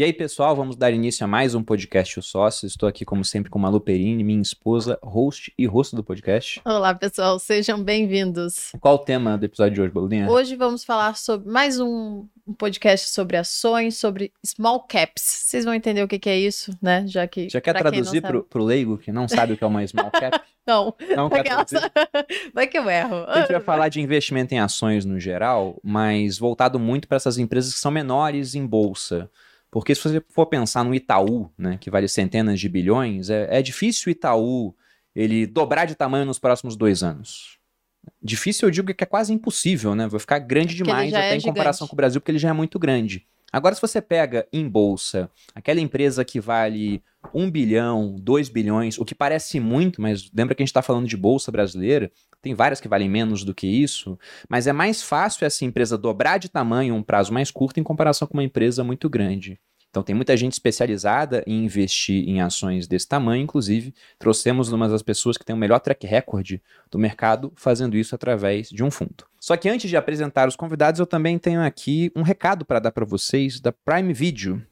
E aí, pessoal, vamos dar início a mais um podcast O Sócio. Estou aqui, como sempre, com Malu Perini, minha esposa, host e host do podcast. Olá, pessoal, sejam bem-vindos. Qual o tema do episódio de hoje, Balulinha? Hoje vamos falar sobre mais um, um podcast sobre ações, sobre small caps. Vocês vão entender o que, que é isso, né? Já que. Já quer traduzir para o leigo que não sabe o que é uma small cap? não. Não quer traduzir? Vai que eu erro. A gente vai falar de investimento em ações no geral, mas voltado muito para essas empresas que são menores em bolsa. Porque se você for pensar no Itaú, né, que vale centenas de bilhões, é, é difícil o Itaú ele dobrar de tamanho nos próximos dois anos. Difícil eu digo que é quase impossível, né? Vai ficar grande demais até é em comparação com o Brasil, porque ele já é muito grande. Agora, se você pega em bolsa aquela empresa que vale 1 bilhão, 2 bilhões, o que parece muito, mas lembra que a gente está falando de bolsa brasileira, tem várias que valem menos do que isso, mas é mais fácil essa empresa dobrar de tamanho em um prazo mais curto em comparação com uma empresa muito grande. Então tem muita gente especializada em investir em ações desse tamanho, inclusive trouxemos uma das pessoas que tem o melhor track record do mercado fazendo isso através de um fundo. Só que antes de apresentar os convidados, eu também tenho aqui um recado para dar para vocês da Prime Video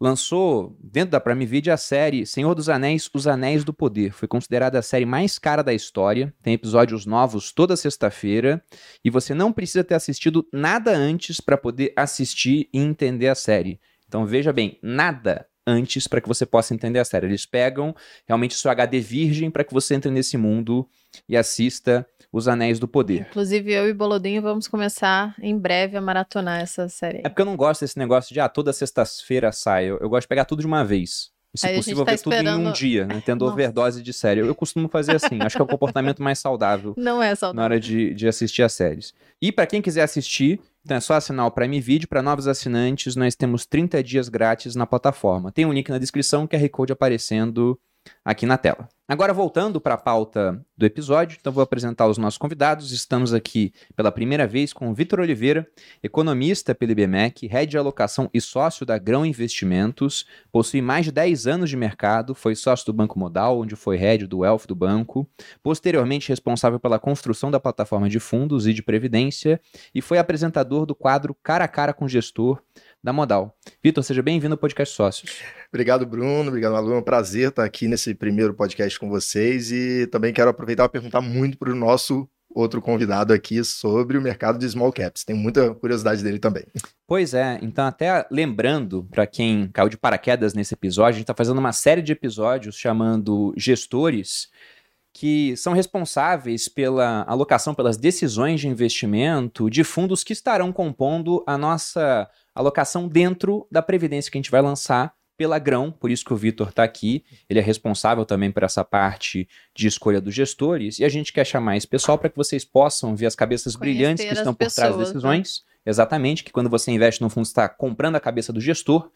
lançou dentro da Prime Video a série Senhor dos Anéis, Os Anéis do Poder. Foi considerada a série mais cara da história. Tem episódios novos toda sexta-feira e você não precisa ter assistido nada antes para poder assistir e entender a série. Então veja bem, nada antes para que você possa entender a série. Eles pegam realmente seu HD virgem para que você entre nesse mundo e assista Os Anéis do Poder. Inclusive, eu e Bolodinho vamos começar em breve a maratonar essa série. É porque eu não gosto desse negócio de, ah, toda sexta-feira sai. Eu, eu, gosto de pegar tudo de uma vez. E, se Aí possível, tá ver esperando... tudo em um dia, né? Tendo Nossa. overdose de série. Eu, eu, costumo fazer assim. Acho que é o comportamento mais saudável. Não é saudável. Na hora de, de assistir as séries. E para quem quiser assistir, então é só assinar o Prime Video. Para novos assinantes, nós temos 30 dias grátis na plataforma. Tem um link na descrição, QR Code aparecendo aqui na tela. Agora, voltando para a pauta do episódio, então vou apresentar os nossos convidados. Estamos aqui pela primeira vez com o Vitor Oliveira, economista pelo IBMEC, head de alocação e sócio da Grão Investimentos, possui mais de 10 anos de mercado, foi sócio do Banco Modal, onde foi head do Wealth do banco, posteriormente responsável pela construção da plataforma de fundos e de previdência, e foi apresentador do quadro Cara a Cara com Gestor, da Modal. Vitor, seja bem-vindo ao Podcast Sócios. Obrigado, Bruno. Obrigado, Malu. É um prazer estar aqui nesse primeiro podcast com vocês e também quero aproveitar para perguntar muito para o nosso outro convidado aqui sobre o mercado de small caps. Tem muita curiosidade dele também. Pois é, então até lembrando para quem caiu de paraquedas nesse episódio, a gente está fazendo uma série de episódios chamando gestores que são responsáveis pela alocação, pelas decisões de investimento de fundos que estarão compondo a nossa alocação dentro da previdência que a gente vai lançar pela Grão, por isso que o Vitor está aqui. Ele é responsável também por essa parte de escolha dos gestores. E a gente quer chamar esse pessoal para que vocês possam ver as cabeças Conhecer brilhantes que estão por pessoas, trás das decisões. Né? Exatamente, que quando você investe no fundo, está comprando a cabeça do gestor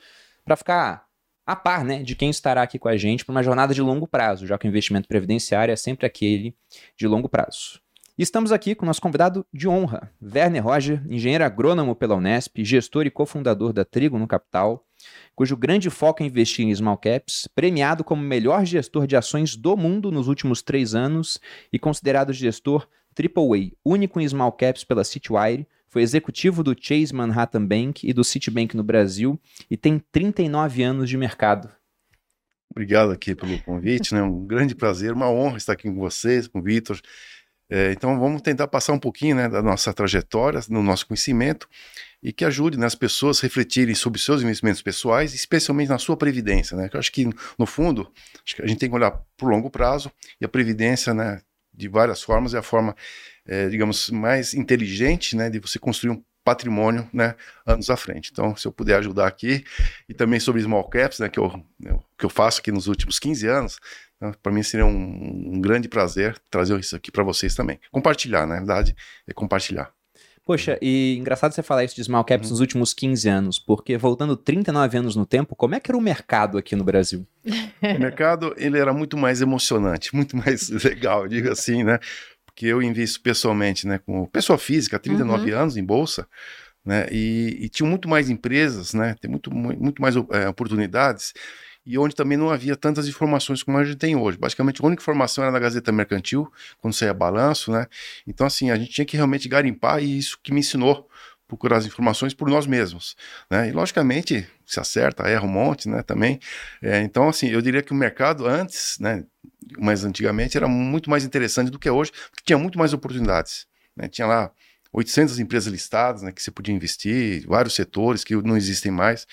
para ficar a par né, de quem estará aqui com a gente para uma jornada de longo prazo, já que o investimento previdenciário é sempre aquele de longo prazo. E estamos aqui com o nosso convidado de honra, Werner Roger, engenheiro agrônomo pela Unesp, gestor e cofundador da Trigo no Capital, cujo grande foco é investir em small caps, premiado como melhor gestor de ações do mundo nos últimos três anos e considerado gestor AAA, único em small caps pela Citywire, foi executivo do Chase Manhattan Bank e do Citibank no Brasil e tem 39 anos de mercado. Obrigado aqui pelo convite, né? Um grande prazer, uma honra estar aqui com vocês, com o Vitor. É, então vamos tentar passar um pouquinho né, da nossa trajetória, do nosso conhecimento e que ajude né, as pessoas a refletirem sobre seus investimentos pessoais, especialmente na sua previdência. Né? Eu acho que, no fundo, que a gente tem que olhar para o longo prazo e a previdência, né, de várias formas, é a forma, é, digamos, mais inteligente né, de você construir um patrimônio né, anos à frente. Então, se eu puder ajudar aqui, e também sobre small caps, né, que, eu, né, que eu faço aqui nos últimos 15 anos, para mim seria um, um, grande prazer trazer isso aqui para vocês também. Compartilhar, na verdade, é compartilhar. Poxa, e engraçado você falar isso de small caps uhum. nos últimos 15 anos, porque voltando 39 anos no tempo, como é que era o mercado aqui no Brasil? o mercado, ele era muito mais emocionante, muito mais legal, digo assim, né? Porque eu invisto pessoalmente, né, com pessoa física, 39 uhum. anos em bolsa, né? E, e tinha muito mais empresas, né? Tem muito, muito mais é, oportunidades e onde também não havia tantas informações como a gente tem hoje. Basicamente, a única informação era na Gazeta Mercantil, quando saía balanço, né? Então, assim, a gente tinha que realmente garimpar e isso que me ensinou procurar as informações por nós mesmos, né? E logicamente, se acerta, erra um monte, né, também. É, então, assim, eu diria que o mercado antes, né, mais antigamente, era muito mais interessante do que é hoje, porque tinha muito mais oportunidades. Né? Tinha lá 800 empresas listadas, né, que você podia investir, vários setores que não existem mais.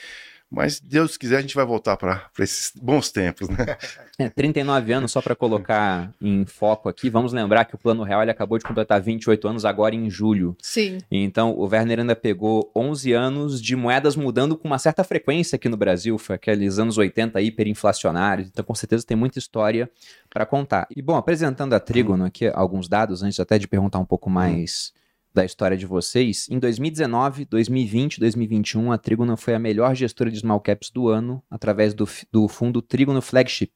Mas Deus quiser, a gente vai voltar para esses bons tempos, né? É, 39 anos, só para colocar em foco aqui, vamos lembrar que o Plano Real ele acabou de completar 28 anos agora em julho. Sim. Então, o Werner ainda pegou 11 anos de moedas mudando com uma certa frequência aqui no Brasil, foi aqueles anos 80 hiperinflacionários, então com certeza tem muita história para contar. E bom, apresentando a Trígono aqui, alguns dados, antes até de perguntar um pouco mais da história de vocês, em 2019, 2020, 2021, a Trígono foi a melhor gestora de small caps do ano através do, do fundo Trígono Flagship,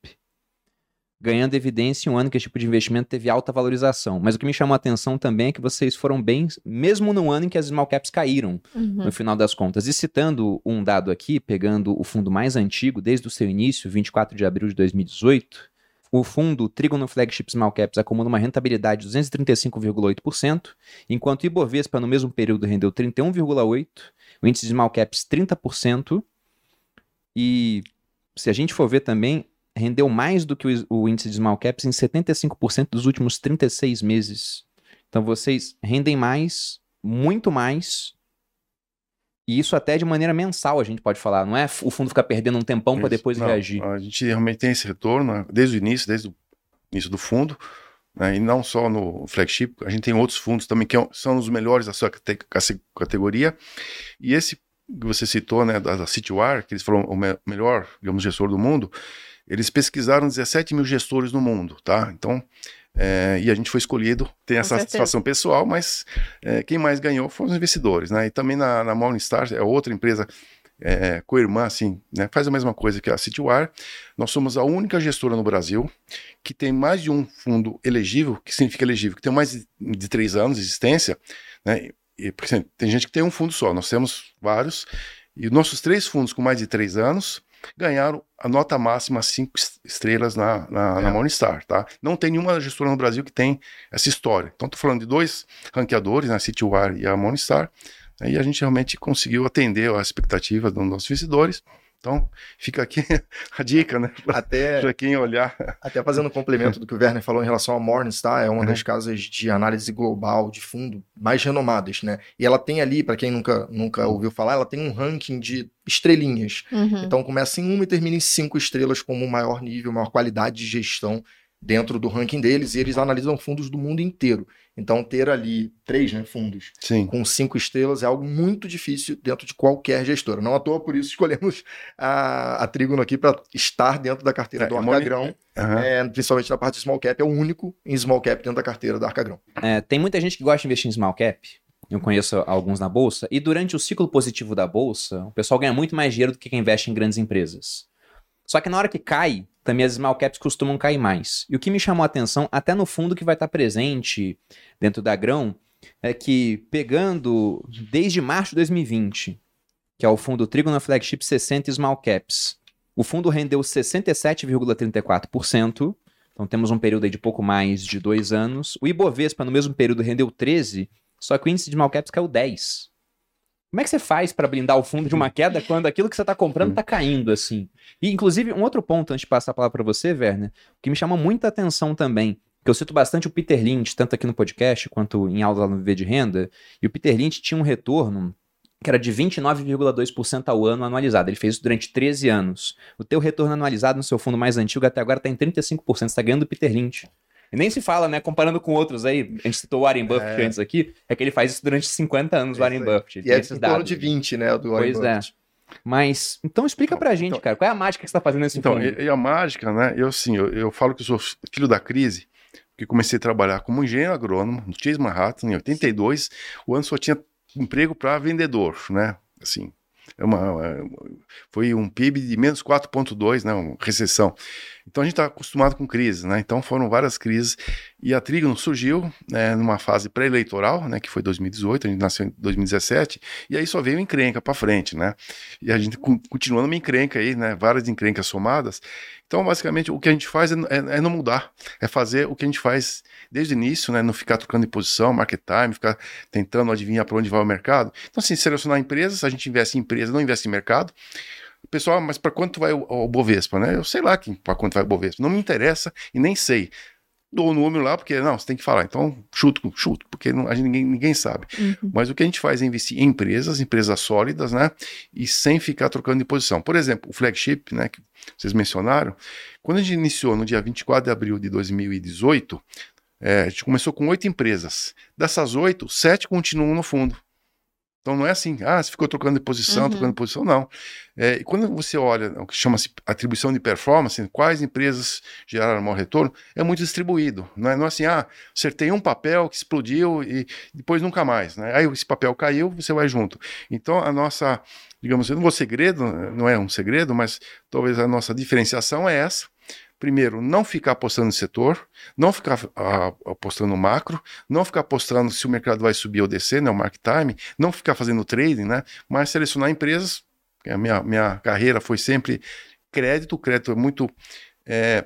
ganhando evidência em um ano que esse tipo de investimento teve alta valorização. Mas o que me chamou a atenção também é que vocês foram bem, mesmo no ano em que as small caps caíram, Uhum. no final das contas. E citando um dado aqui, pegando o fundo mais antigo, desde o seu início, 24 de abril de 2018, o fundo Trigono Flagship Small Caps acumula uma rentabilidade de 235,8%, enquanto o Ibovespa no mesmo período rendeu 31,8%, o índice de Small Caps 30%, e se a gente for ver também, rendeu mais do que o, índice de Small Caps em 75% dos últimos 36 meses. Então vocês rendem mais, muito mais, e isso até de maneira mensal a gente pode falar, não é o fundo ficar perdendo um tempão para depois Não, reagir. A gente realmente tem esse retorno né, desde o início, desde o início do fundo, né, e não só no flagship, a gente tem outros fundos também que é são os melhores da sua cate- cate- categoria. E esse que você citou, né, da, da Citywire, que eles foram o me- melhor, digamos, gestor do mundo, eles pesquisaram 17 mil gestores no mundo, tá? Então, é, e a gente foi escolhido, tem essa satisfação pessoal, mas é, quem mais ganhou foram os investidores, né? E também na, na Morningstar, é outra empresa é, co-irmã, assim, né? Faz a mesma coisa que a Citywire. Nós somos a única gestora no Brasil que tem mais de um fundo elegível, que significa elegível, que tem mais de, de três anos de existência, né? E, por exemplo, tem gente que tem um fundo só, nós temos vários, e nossos três fundos com mais de três anos ganharam a nota máxima cinco es- estrelas na, na, na É. Morningstar, tá? Não tem nenhuma gestora no Brasil que tem essa história. Então, estou falando de dois ranqueadores, né, a Citywire e a Morningstar, né, e a gente realmente conseguiu atender às expectativas dos nossos investidores. Então, fica aqui a dica, né? Até, Para quem olhar. até fazendo um complemento do que o Werner falou em relação à Morningstar, é uma Uhum. das casas de análise global de fundo mais renomadas, né? E ela tem ali, para quem nunca, nunca ouviu falar, ela tem um ranking de estrelinhas. Uhum. Então começa em uma e termina em cinco estrelas como o maior nível, maior qualidade de gestão dentro do ranking deles, e eles analisam fundos do mundo inteiro. Então ter ali três né, fundos Sim. com cinco estrelas é algo muito difícil dentro de qualquer gestora. Não à toa, por isso escolhemos a, a Trígono aqui para estar dentro da carteira É, do é Arcagrão, Aham. é, principalmente na parte de small cap, é o único em small cap dentro da carteira da Arcagrão. É, tem muita gente que gosta de investir em small cap. Eu conheço alguns na bolsa. E durante o ciclo positivo da bolsa, o pessoal ganha muito mais dinheiro do que quem investe em grandes empresas. Só que na hora que cai, também as small caps costumam cair mais. E o que me chamou a atenção, até no fundo que vai estar presente dentro da Grão, é que pegando desde março de 2020, que é o fundo Trigono Flagship 60 Small Caps, o fundo rendeu 67,34%. Então temos um período de pouco mais de dois anos. O Ibovespa, no mesmo período, rendeu 13, só que o índice de small caps caiu 10. Como é que você faz para blindar o fundo de uma queda quando aquilo que você está comprando está caindo assim? E, inclusive, um outro ponto antes de passar a palavra para você, Werner, que me chama muita atenção também, que eu cito bastante o Peter Lynch, tanto aqui no podcast quanto em aula no Viver de Renda, e o Peter Lynch tinha um retorno que era de 29,2% ao ano anualizado. Ele fez isso durante 13 anos. O teu retorno anualizado no seu fundo mais antigo até agora está em 35%. Você está ganhando do Peter Lynch. E nem se fala, né? Comparando com outros aí, a gente citou o Warren Buffett É. antes aqui, é que ele faz isso durante 50 anos, o É Warren. Buffett. E é em torno dados. de 20, né, do Warren Pois é. Buffett. Mas, então explica pra gente, então- cara, qual é a mágica que você tá fazendo nesse Então, e, e a mágica, né? Eu, assim, eu, eu falo que eu sou filho da crise, porque comecei a trabalhar como engenheiro agrônomo no Chase Manhattan em 82. O ano só tinha emprego para vendedor, né? Assim, é uma, é, foi um PIB de menos 4,2, né? Uma recessão. Então a gente está acostumado com crises, né? Então foram várias crises. E a Trígono surgiu né, numa fase pré-eleitoral, né? Que foi 2018, a gente nasceu em 2017, e aí só veio encrenca para frente, né? E a gente con- continua numa encrenca aí, né? Várias encrencas somadas. Então, basicamente, o que a gente faz é, é- é não mudar, é fazer o que a gente faz desde o início, né? Não ficar trocando de posição, market time, ficar tentando adivinhar para onde vai o mercado. Então, assim, selecionar empresas, a gente investe em empresas, não investe em mercado. Pessoal, mas para quanto vai o, o Bovespa, né? Eu sei lá para quanto vai o Bovespa. Não me interessa e nem sei dou o número lá, porque não, você tem que falar. Então, chuto, chuto, porque não, a gente, ninguém, ninguém sabe. Uhum. Mas o que a gente faz é investir em empresas, empresas sólidas, né? E sem ficar trocando de posição. Por exemplo, o flagship, né, que vocês mencionaram, quando a gente iniciou no dia 24 de abril de 2018, é, a gente começou com oito empresas. Dessas oito, sete continuam no fundo. Então não é assim, ah, você ficou trocando de posição, uhum. trocando de posição, não. É, e quando você olha o que chama-se atribuição de performance, quais empresas geraram maior retorno, é muito distribuído. Não é, não é assim, ah, acertei um papel que explodiu e depois nunca mais. Né? Aí esse papel caiu, você vai junto. Então a nossa, digamos, não vou segredo, não é um segredo, mas talvez a nossa diferenciação é essa primeiro, não ficar apostando no setor, não ficar uh, apostando no macro, não ficar apostando se o mercado vai subir ou descer, né, o market time, não ficar fazendo trading, né, mas selecionar empresas. A minha, minha carreira foi sempre crédito, o crédito é muito é,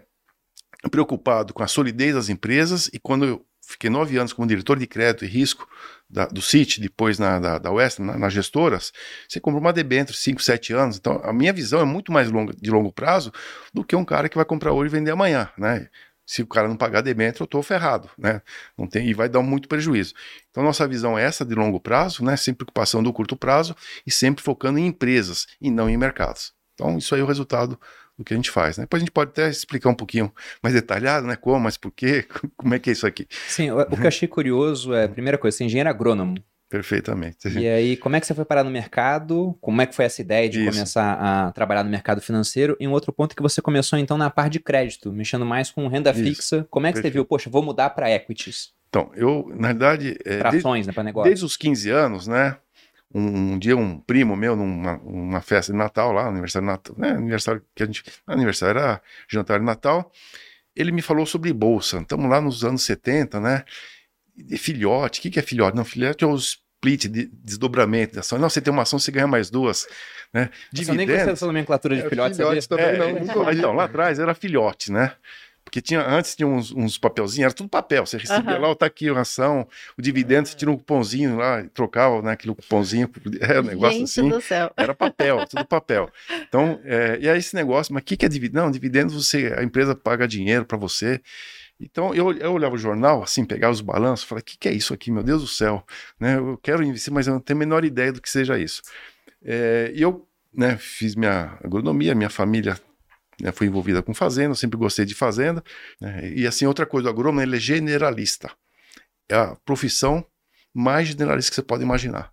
preocupado com a solidez das empresas e quando eu fiquei nove anos como diretor de crédito e risco da, do CIT, depois na, da, da na, nas gestoras, você compra uma debênture 5, 7 anos. Então, a minha visão é muito mais longa, de longo prazo do que um cara que vai comprar hoje e vender amanhã, né? Se o cara não pagar debênture, eu estou ferrado, né? Não tem, e vai dar muito prejuízo. Então, nossa visão é essa de longo prazo, né? Sem preocupação do curto prazo e sempre focando em empresas e não em mercados. Então, isso aí é o resultado do que a gente faz. Né? Depois a gente pode até explicar um pouquinho mais detalhado, né? Como, mas por quê, como é que é isso aqui. Sim, o, o que eu achei curioso é, primeira coisa, você é engenheiro agrônomo. Perfeitamente. E aí, como é que você foi parar no mercado? Como é que foi essa ideia de Isso. começar a trabalhar no mercado financeiro? E um outro ponto que você começou, então, na parte de crédito, mexendo mais com renda Isso. fixa. Como é que Perfeito. você viu, poxa, vou mudar para equities? Então, eu, na verdade... É, para ações, desde, né, para negócio. Desde os 15 anos, né? Um, um, dia um primo meu numa uma festa de Natal lá, aniversário de Natal, né, aniversário que a gente, aniversário era jantar de Natal, ele me falou sobre bolsa. Estamos lá nos anos 70, né? Filhote, o que, que é filhote? Não, filhote é o split, de desdobramento de ação. Não, você tem uma ação, você ganha mais duas, né? Dividendos. Eu nem conheço essa nomenclatura de é, filhote, filhote também é, não. Então, lá atrás era filhote, né? Porque tinha, antes tinha uns, uns papelzinhos, era tudo papel. Você recebia uhum. lá, tá aqui a ração, o dividendo, você tira um cupomzinho lá, trocava né, aquele cupomzinho, é um negócio Gente assim. Do céu. Era papel, tudo papel. Então, é, e aí esse negócio, mas o que, que é dividendo? Não, dividendo você, a empresa paga dinheiro para você. Então eu, eu olhava o jornal, assim, pegava os balanços, falava, o que, que é isso aqui, meu Deus do céu? Né, eu quero investir, mas eu não tenho a menor ideia do que seja isso. É, e eu né, fiz minha agronomia, minha família né, fui envolvida com fazenda, sempre gostei de fazenda. Né, e assim, outra coisa, o agrônomo ele é generalista. É a profissão mais generalista que você pode imaginar.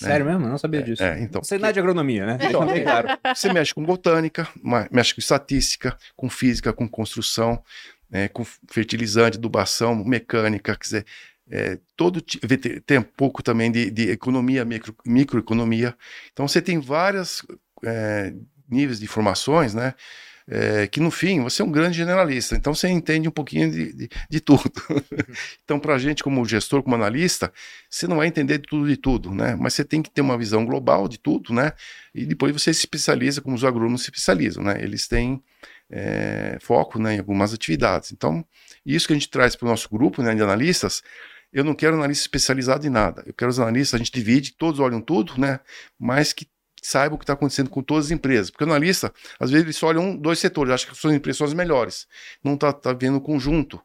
Né? Sério né? mesmo? Eu não sabia é, disso. É, então, você não é de agronomia, né? Então, é claro. Você mexe com botânica, mexe com estatística, com física, com construção, né, com fertilizante, adubação, mecânica, quer dizer, é, todo tem um pouco também de, de economia, micro, microeconomia. Então você tem várias é, níveis de informações, né? É, que no fim você é um grande generalista, então você entende um pouquinho de, de, de tudo. então, para a gente, como gestor, como analista, você não vai entender de tudo de tudo, né? Mas você tem que ter uma visão global de tudo, né? E depois você se especializa, como os agrônomos se especializam, né? Eles têm é, foco né, em algumas atividades. Então, isso que a gente traz para o nosso grupo né, de analistas eu não quero analista especializado em nada. Eu quero os analistas, a gente divide, todos olham tudo, né? Mas que saiba o que está acontecendo com todas as empresas. Porque o analista, às vezes, ele só olha um, dois setores, acha que suas empresas são as melhores. Não está tá vendo o conjunto.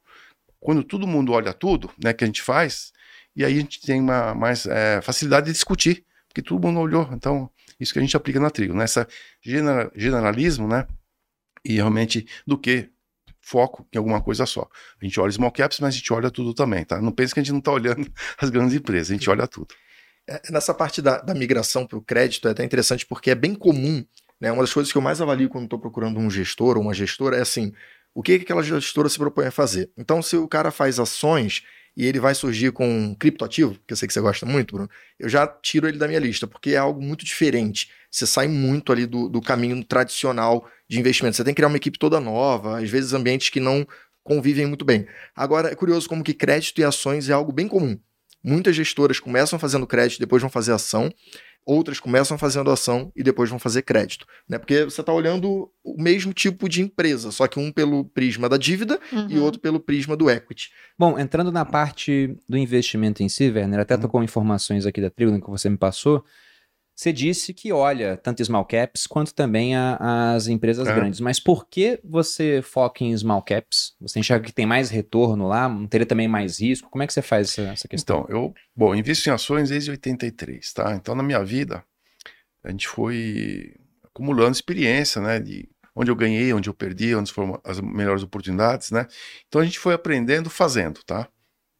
Quando todo mundo olha tudo, né, que a gente faz, e aí a gente tem uma mais é, facilidade de discutir, porque todo mundo olhou. Então, isso que a gente aplica na trigo, nessa né? generalismo, né? E realmente do que foco em alguma coisa só. A gente olha small caps, mas a gente olha tudo também, tá? Não pense que a gente não está olhando as grandes empresas, a gente olha tudo. É, nessa parte da, da migração para o crédito é até interessante porque é bem comum. Né? Uma das coisas que eu mais avalio quando estou procurando um gestor ou uma gestora é assim: o que, que aquela gestora se propõe a fazer? Então, se o cara faz ações e ele vai surgir com um criptoativo, que eu sei que você gosta muito, Bruno, eu já tiro ele da minha lista, porque é algo muito diferente. Você sai muito ali do, do caminho tradicional de investimento. Você tem que criar uma equipe toda nova, às vezes ambientes que não convivem muito bem. Agora, é curioso como que crédito e ações é algo bem comum. Muitas gestoras começam fazendo crédito, depois vão fazer ação. Outras começam fazendo ação e depois vão fazer crédito. Né? Porque você está olhando o mesmo tipo de empresa, só que um pelo prisma da dívida uhum. e outro pelo prisma do equity. Bom, entrando na parte do investimento em si, Werner, até uhum. tocou informações aqui da tribo que você me passou. Você disse que olha tanto small caps quanto também a- as empresas É. grandes. Mas por que você foca em small caps? Você enxerga que tem mais retorno lá? Não teria também mais risco? Como é que você faz essa, essa questão? Então, eu, bom, invisto em ações desde 83, tá? Então, na minha vida, a gente foi acumulando experiência, né? De onde eu ganhei, onde eu perdi, onde foram as melhores oportunidades, né? Então, a gente foi aprendendo fazendo, tá?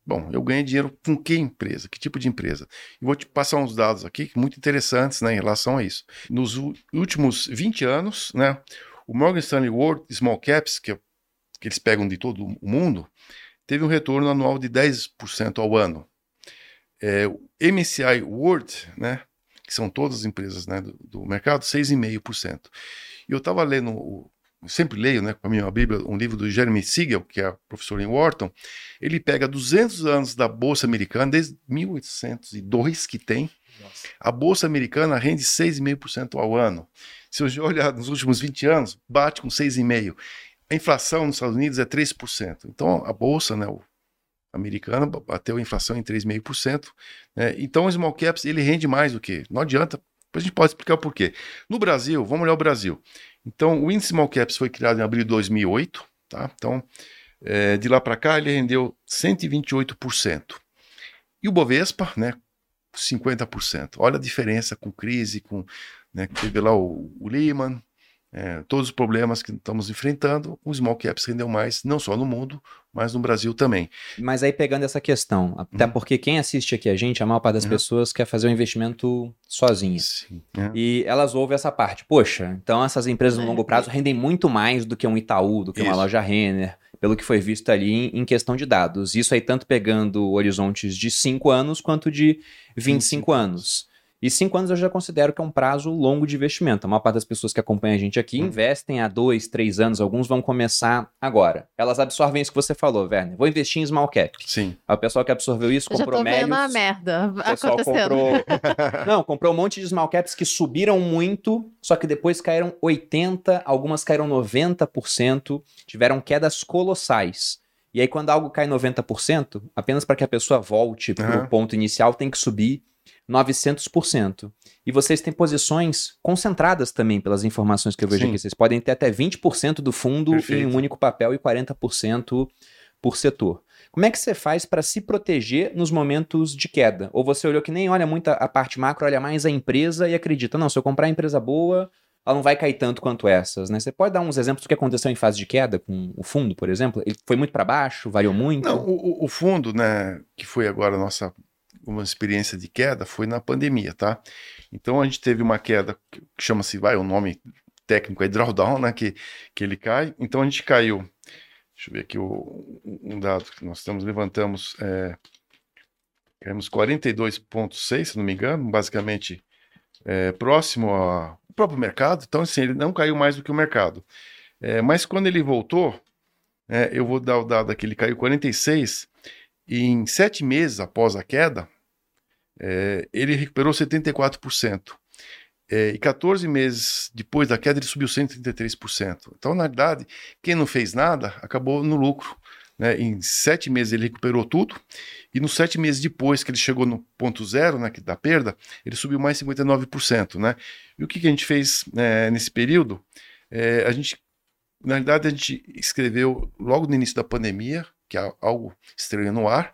Bom, eu ganhei dinheiro com que empresa? Que tipo de empresa? E vou te passar uns dados aqui muito interessantes né, em relação a isso. Nos últimos 20 anos, né, o Morgan Stanley World Small Caps, que, é- que eles pegam de todo o mundo, teve um retorno anual de 10% ao ano. É, o MSCI World, né, que são todas as empresas né, do, do mercado, 6,5%. E eu estava lendo, o- sempre leio né, com a minha Bíblia, um livro do Jeremy Siegel, que é professor em Wharton, ele pega 200 anos da Bolsa Americana, desde 1802 que tem, a Bolsa Americana rende 6,5% ao ano. Se eu olhar nos últimos 20 anos, bate com 6,5%. A inflação nos Estados Unidos é 3%. Então, a Bolsa né, americana bateu a inflação em 3,5%. Né? Então, o Small Caps ele rende mais do que. Não adianta. Depois a gente pode explicar o porquê. No Brasil, vamos olhar o Brasil. Então, o índice Small Caps foi criado em abril de 2008. Tá? Então, é, de lá para cá, ele rendeu 128%. E o Bovespa, né, 50%. Olha a diferença com crise, com né, teve lá o, o Lehman, é, todos os problemas que estamos enfrentando, o Small Caps rendeu mais, não só no mundo, mas no Brasil também. Mas aí pegando essa questão, até Uhum. porque quem assiste aqui a gente, a maior parte das Uhum. pessoas quer fazer o investimento sozinha. Sim, né? E elas ouvem essa parte. Poxa, então essas empresas no É. longo prazo rendem muito mais do que um Itaú, do que uma Isso. loja Renner, pelo que foi visto ali em, questão de dados. Isso aí tanto pegando horizontes de 5 anos quanto de 25, 25 anos. E 5 anos eu já considero que é um prazo longo de investimento. A maior parte das pessoas que acompanham a gente aqui Hum. investem há 2, 3 anos, alguns vão começar agora. Elas absorvem isso que você falou, Werner. Vou investir em small cap. Sim. Aí o pessoal que absorveu isso Eu já comprou tô vendo a merda o pessoal acontecendo. comprou. Não, comprou um monte de small caps que subiram muito, só que depois caíram 80%, algumas caíram 90%, tiveram quedas colossais. E aí, quando algo cai 90%, apenas para que a pessoa volte para o Aham. ponto inicial, tem que subir 900%. E vocês têm posições concentradas também, pelas informações que eu vejo Sim. aqui. Vocês podem ter até 20% do fundo em Perfeito. um único papel e 40% por setor. Como é que você faz para se proteger nos momentos de queda? Ou você olhou que nem olha muito a- parte macro, olha mais a empresa e acredita, não, se eu comprar a empresa boa, ela não vai cair tanto quanto essas, né? Você pode dar uns exemplos do que aconteceu em fase de queda com o fundo, por exemplo? Ele foi muito para baixo, variou muito? Não, o, o- o fundo, né, que foi agora a nossa uma experiência de queda, foi na pandemia, tá? Então a gente teve uma queda que chama-se, vai, o nome técnico é drawdown, né, que, que ele cai. Então a gente caiu, deixa eu ver aqui o, um dado que nós estamos, levantamos, é, caímos 42,6, se não me engano, basicamente é, próximo ao próprio mercado. Então, assim, ele não caiu mais do que o mercado. É, mas quando ele voltou, é, eu vou dar o dado aqui, ele caiu 46, e em sete meses após a queda, é, ele recuperou 74%. É, e 14 meses depois da queda, ele subiu 133%. Então, na verdade, quem não fez nada acabou no lucro. Né? Em sete meses ele recuperou tudo, e nos sete meses depois que ele chegou no ponto zero né, da perda, ele subiu mais 59%. Né? E o que, que a gente fez é, nesse período? É, a gente, na verdade, a gente escreveu logo no início da pandemia, que é algo estranho no ar,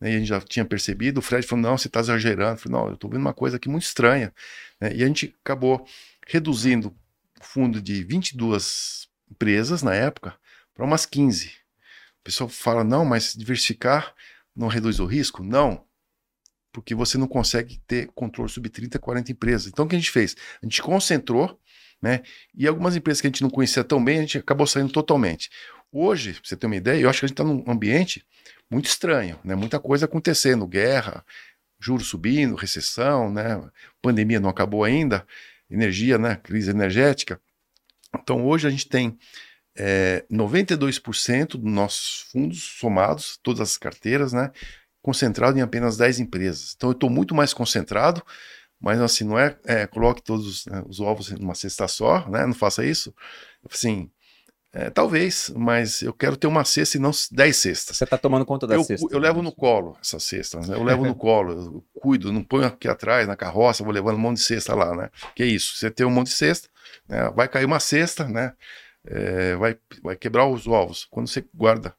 né, e a gente já tinha percebido. O Fred falou: não, você está exagerando. Eu falei: não, eu estou vendo uma coisa aqui muito estranha. né, e a gente acabou reduzindo o fundo de 22 empresas na época para umas 15. O pessoal fala: não, mas diversificar não reduz o risco? Não, porque você não consegue ter controle sobre 30, 40 empresas. Então o que a gente fez? A gente concentrou, né? E algumas empresas que a gente não conhecia tão bem, a gente acabou saindo totalmente. Hoje, pra você ter uma ideia, eu acho que a gente está num ambiente muito estranho, né? Muita coisa acontecendo, guerra, juros subindo, recessão, né? Pandemia não acabou ainda, energia, né? Crise energética. Então hoje a gente tem é, 92% dos nossos fundos somados, todas as carteiras, né? Concentrado em apenas 10 empresas. Então eu estou muito mais concentrado, mas assim, não é, é coloque todos né, os ovos numa cesta só, né? Não faça isso. Assim, É, talvez, mas eu quero ter uma cesta e não 10 cestas. Você está tomando conta da eu, cesta. Eu levo no colo essas cestas, né? Eu levo no colo, eu cuido, não ponho aqui atrás, na carroça, vou levando um monte de cesta lá, né? Que é isso, você tem um monte de cesta, né? vai cair uma cesta, né? É, vai, vai quebrar os ovos. Quando você guarda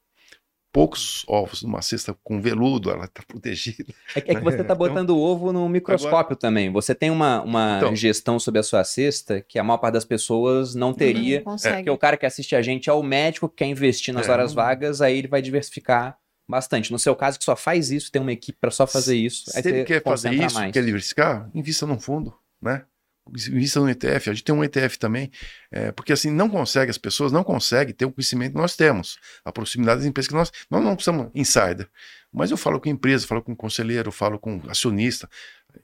poucos ovos numa cesta com veludo, ela está protegida. É que, é que você está botando o ovo no microscópio Agora... também. Você tem uma, uma então, gestão sobre a sua cesta que a maior parte das pessoas não teria. Não porque o cara que assiste a gente é o médico que quer investir nas é, horas não... vagas, aí ele vai diversificar bastante. No seu caso, que só faz isso, tem uma equipe para só fazer isso. Se ele quer fazer isso, mais. quer diversificar, invista num fundo, né? Invista no ETF, a gente tem um ETF também, é, porque assim, não consegue, as pessoas não conseguem ter o conhecimento que nós temos, a proximidade das empresas que nós, nós não somos insider, mas eu falo com empresa, falo com conselheiro, falo com acionista,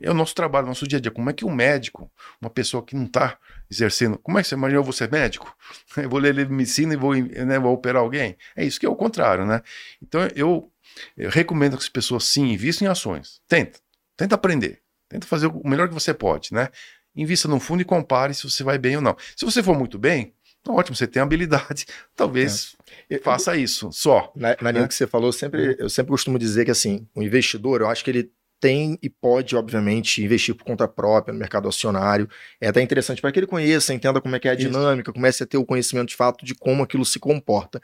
é o nosso trabalho, nosso dia a dia, como é que um médico, uma pessoa que não está exercendo, como é que você imagina, eu vou ser médico? Eu vou ler medicina e vou, né, vou operar alguém? É isso que é o contrário, né? Então eu, eu recomendo que as pessoas sim investam em ações, tenta, tenta aprender, tenta fazer o melhor que você pode, né? Invista num fundo e compare se você vai bem ou não. Se você for muito bem, então ótimo, você tem habilidade, talvez é. faça isso só. Na, na linha né? que você falou, sempre, eu sempre costumo dizer que assim, o investidor, eu acho que ele tem e pode, obviamente, investir por conta própria no mercado acionário. É até interessante para que ele conheça, entenda como é que é a dinâmica, comece a ter o conhecimento de fato de como aquilo se comporta.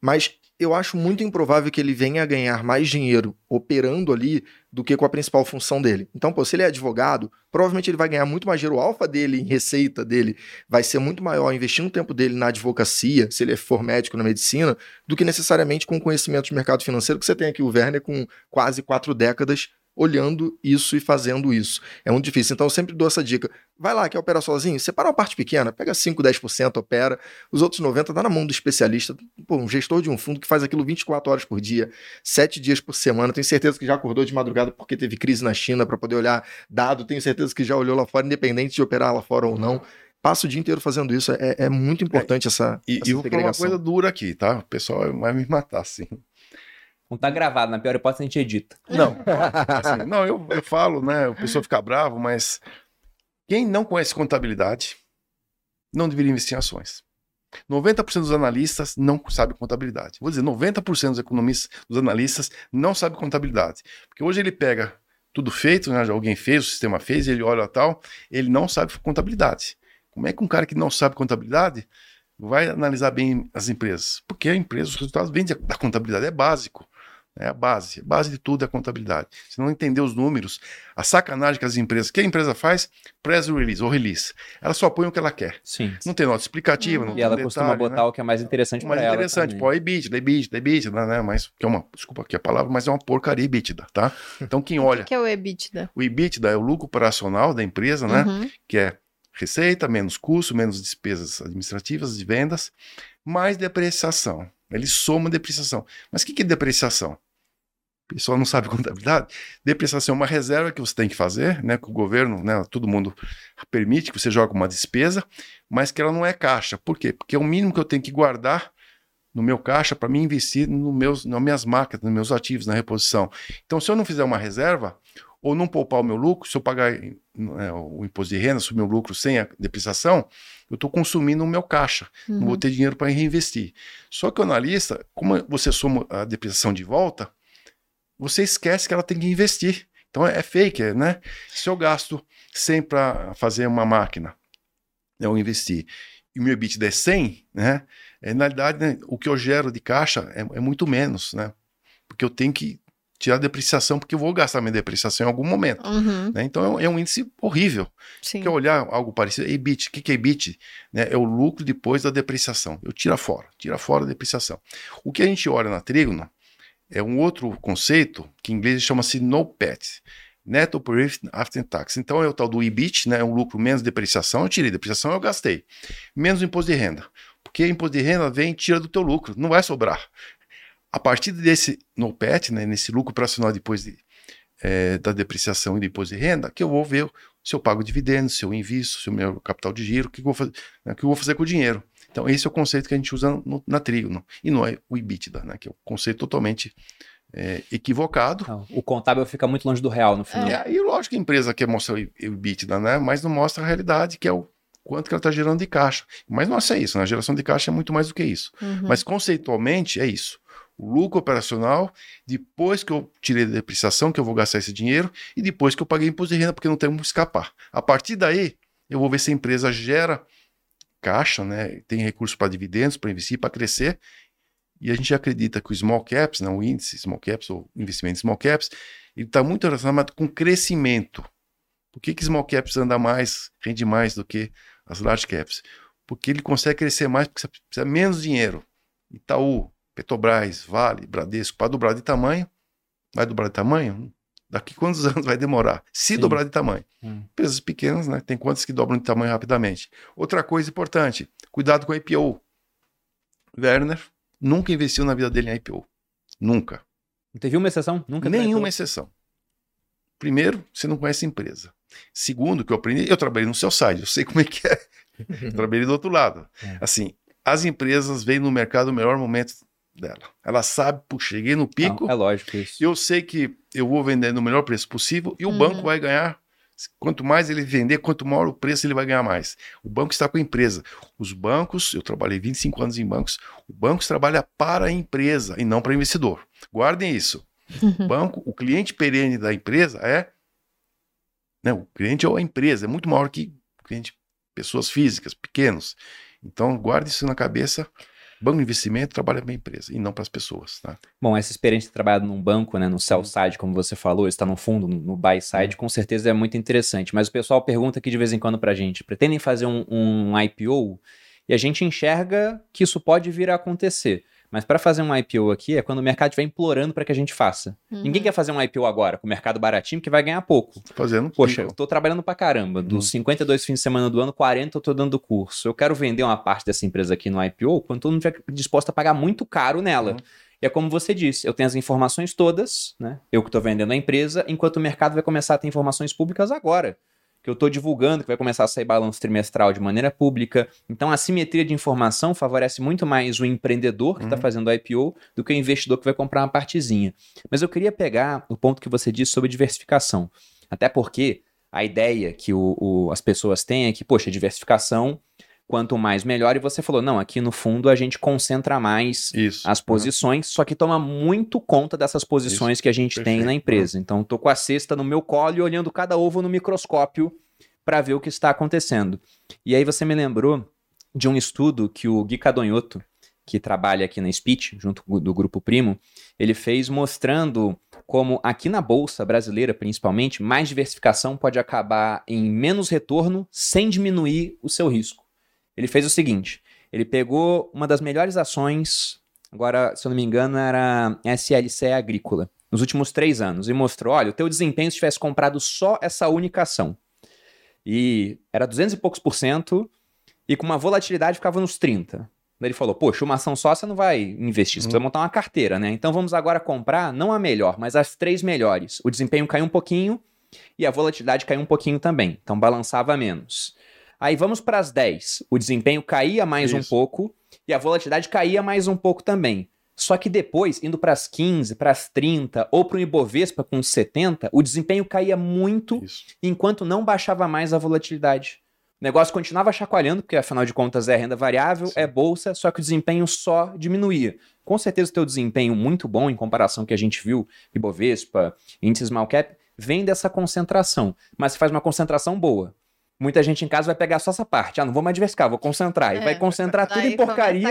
Mas eu acho muito improvável que ele venha a ganhar mais dinheiro operando ali do que com a principal função dele. Então, pô, se ele é advogado, provavelmente ele vai ganhar muito mais dinheiro. O alfa dele, em receita dele, vai ser muito maior investindo o tempo dele na advocacia, se ele for médico na medicina, do que necessariamente com o conhecimento de mercado financeiro que você tem aqui. O Werner, com quase quatro décadas olhando isso e fazendo isso. É muito difícil. Então eu sempre dou essa dica. Vai lá, quer operar sozinho? Separa uma parte pequena, pega 5, 10%, opera. Os outros 90% dá na mão do especialista. Pô, um gestor de um fundo que faz aquilo 24 horas por dia, 7 dias por semana. Tenho certeza que já acordou de madrugada porque teve crise na China para poder olhar dado. Tenho certeza que já olhou lá fora, independente de operar lá fora ou não passa o dia inteiro fazendo isso. É, é muito importante é, essa. E, essa e vou falar uma coisa dura aqui, tá? O pessoal vai me matar, sim. Não tá gravado, na pior hipótese a gente edita. Não, assim, não, eu, eu falo, né? O pessoal fica bravo, mas quem não conhece contabilidade não deveria investir em ações. 90% dos analistas não sabem contabilidade. Vou dizer, 90% dos economistas, dos analistas não sabem contabilidade. Porque hoje ele pega tudo feito, né? alguém fez, o sistema fez, ele olha tal, ele não sabe contabilidade. Como é que um cara que não sabe contabilidade vai analisar bem as empresas? Porque a empresa, os resultados vêm da contabilidade, é básico. É a base. A base de tudo é a contabilidade. Se não entender os números, a sacanagem que as empresas. que a empresa faz? Press release ou release. Ela só põe o que ela quer. Sim. Não tem nota explicativa. Não e ela detalhe, costuma botar né? o que é mais interessante para ela. Mais interessante, pô, EBITDA, EBITDA, EBITDA, né? Mas, que é uma, desculpa aqui a palavra, mas é uma porcaria EBITDA, tá? Então quem olha. o que é o EBITDA? O EBITDA é o lucro operacional da empresa, né? Uhum. Que é receita, menos custo, menos despesas administrativas de vendas, mais depreciação. Ele soma depreciação. Mas o que, que é depreciação? O pessoal não sabe contabilidade. Depreciação é uma reserva que você tem que fazer, né? Que o governo, né? Todo mundo permite que você jogue uma despesa, mas que ela não é caixa. Por quê? Porque é o mínimo que eu tenho que guardar no meu caixa para me investir no meus, nas minhas máquinas, nos meus ativos, na reposição. Então, se eu não fizer uma reserva, ou não poupar o meu lucro, se eu pagar né, o imposto de renda sobre o lucro sem a depreciação, eu estou consumindo o meu caixa, uhum. não vou ter dinheiro para reinvestir. Só que o analista, como você soma a depreciação de volta, você esquece que ela tem que investir. Então é, é fake, né? Se eu gasto 100 para fazer uma máquina, eu investir, e o meu EBITDA é 100, né? É, na realidade, né, o que eu gero de caixa é, é muito menos, né? Porque eu tenho que tirar a depreciação, porque eu vou gastar minha depreciação em algum momento. Uhum. Né? Então é, é, um índice horrível. Sim. Quer olhar algo parecido? EBIT, o que, que é EBIT? Né? É o lucro depois da depreciação. Eu tiro fora, tira fora a depreciação. O que a gente olha na Trígono é um outro conceito que em inglês chama-se NOPAT. Net Operating After Tax. Então é o tal do EBIT, né? É um lucro menos depreciação. Eu tirei depreciação, eu gastei. Menos imposto de renda. Porque imposto de renda vem e tira do teu lucro. Não vai sobrar. A partir desse NOPAT, né, nesse lucro operacional depois de, é, da depreciação e imposto de renda, que eu vou ver se eu pago dividendos, se eu invisto, se o meu capital de giro, o que eu vou fazer, né, que eu vou fazer com o dinheiro. Então, esse é o conceito que a gente usa no, na Trigo, e não é o EBITDA, né, que é um conceito totalmente é, equivocado. Não, o contábil fica muito longe do real no final. É, e lógico que a empresa quer mostrar o EBITDA, né, mas não mostra a realidade, que é o quanto que ela está gerando de caixa. Mas não é só isso, né? a geração de caixa é muito mais do que isso. Uhum. Mas conceitualmente é isso. Lucro operacional, depois que eu tirei depreciação, que eu vou gastar esse dinheiro, e depois que eu paguei imposto de renda, porque não tem como escapar. A partir daí, eu vou ver se a empresa gera caixa, né? tem recursos para dividendos, para investir, para crescer. E a gente acredita que o small caps, né? o índice small caps, ou investimento small caps, ele está muito relacionado com crescimento. Por que, que small caps anda mais, rende mais do que as large caps? Porque ele consegue crescer mais porque você precisa menos dinheiro. Itaú, Petrobras, Vale, Bradesco, para dobrar de tamanho, vai dobrar de tamanho? Daqui quantos anos vai demorar? Se Sim. dobrar de tamanho. Hum. Empresas pequenas, né? Tem quantas que dobram de tamanho rapidamente? Outra coisa importante, cuidado com a IPO. Werner nunca investiu na vida dele em IPO. Nunca. Não teve uma exceção? Nunca Nenhuma exceção. Primeiro, você não conhece a empresa. Segundo, que eu aprendi, eu trabalhei no seu site, eu sei como é que é. Eu trabalhei do outro lado. É. Assim, as empresas veem no mercado o melhor momento dela. Ela sabe, puxa, cheguei no pico, Não, é lógico isso. eu sei que eu vou vender no melhor preço possível e o Uhum. banco vai ganhar. Quanto mais ele vender, quanto maior o preço, ele vai ganhar mais. O banco está com a empresa. Os bancos, eu trabalhei 25 anos em bancos, o banco trabalha para a empresa e não para o investidor. Guardem isso. O banco, o cliente perene da empresa é. Né, o cliente é a empresa, é muito maior que o cliente, pessoas físicas, pequenos. Então, guarde isso na cabeça. Banco de investimento trabalha para a empresa e não para as pessoas. Tá? Bom, essa experiência de trabalhar num banco, né, no sell side, como você falou, está no fundo, no buy side, com certeza é muito interessante. Mas o pessoal pergunta aqui de vez em quando pra gente: pretendem fazer um, um IPO? E a gente enxerga que isso pode vir a acontecer. Mas para fazer um IPO aqui é quando o mercado estiver implorando para que a gente faça. Uhum. Ninguém quer fazer um IPO agora, com o mercado baratinho, que vai ganhar pouco. Fazendo. Poxa, eu tô trabalhando pra caramba. Dos Uhum. 52 fins de semana do ano, 40 eu tô dando curso. Eu quero vender uma parte dessa empresa aqui no IPO quando todo mundo estiver disposto a pagar muito caro nela. Uhum. E é como você disse, eu tenho as informações todas, né? Eu que tô vendendo a empresa, enquanto o mercado vai começar a ter informações públicas agora. Que eu tô divulgando, que vai começar a sair balanço trimestral de maneira pública. Então a simetria de informação favorece muito mais o empreendedor que está Uhum. fazendo o IPO do que o investidor que vai comprar uma partezinha. Mas eu queria pegar o ponto que você disse sobre diversificação. Até porque a ideia que o- o- as pessoas têm é que, poxa, diversificação, quanto mais melhor. E você falou, não, aqui no fundo a gente concentra mais Isso. as posições, só que toma muito conta dessas posições que a gente tem Perfeito. na empresa. Então, tô com a cesta no meu colo e olhando cada ovo no microscópio para ver o que está acontecendo. E aí você me lembrou de um estudo que o Gui Cadonhoto, que trabalha aqui na Speech, junto do Grupo Primo, ele fez mostrando como aqui na Bolsa brasileira, principalmente, mais diversificação pode acabar em menos retorno sem diminuir o seu risco. Ele fez o seguinte: ele pegou uma das melhores ações, agora, se eu não me engano, era SLC Agrícola, nos últimos três anos, e mostrou: olha, o teu desempenho se tivesse comprado só essa única ação. E era 200 e poucos por cento, e com uma volatilidade ficava nos 30. Daí ele falou: Poxa, uma ação só você não vai investir, você precisa montar uma carteira, né? Então vamos agora comprar não a melhor, mas as três melhores. O desempenho caiu um pouquinho e a volatilidade caiu um pouquinho também. Então balançava menos. Aí vamos para as 10. O desempenho caía mais um Isso. pouco e a volatilidade caía mais um pouco também. Só que depois, indo para as 15, para as 30 ou para o Ibovespa com 70, o desempenho caía muito Isso. enquanto não baixava mais a volatilidade. O negócio continuava chacoalhando, porque afinal de contas é renda variável, Sim. é bolsa, só que o desempenho só diminuía. Com certeza o teu desempenho muito bom em comparação que a gente viu, Ibovespa, índice small cap, vem dessa concentração, mas você faz uma concentração boa. Muita gente em casa vai pegar só essa parte. Ah, não vou mais diversificar, vou concentrar. E É, vai concentrar tudo em porcaria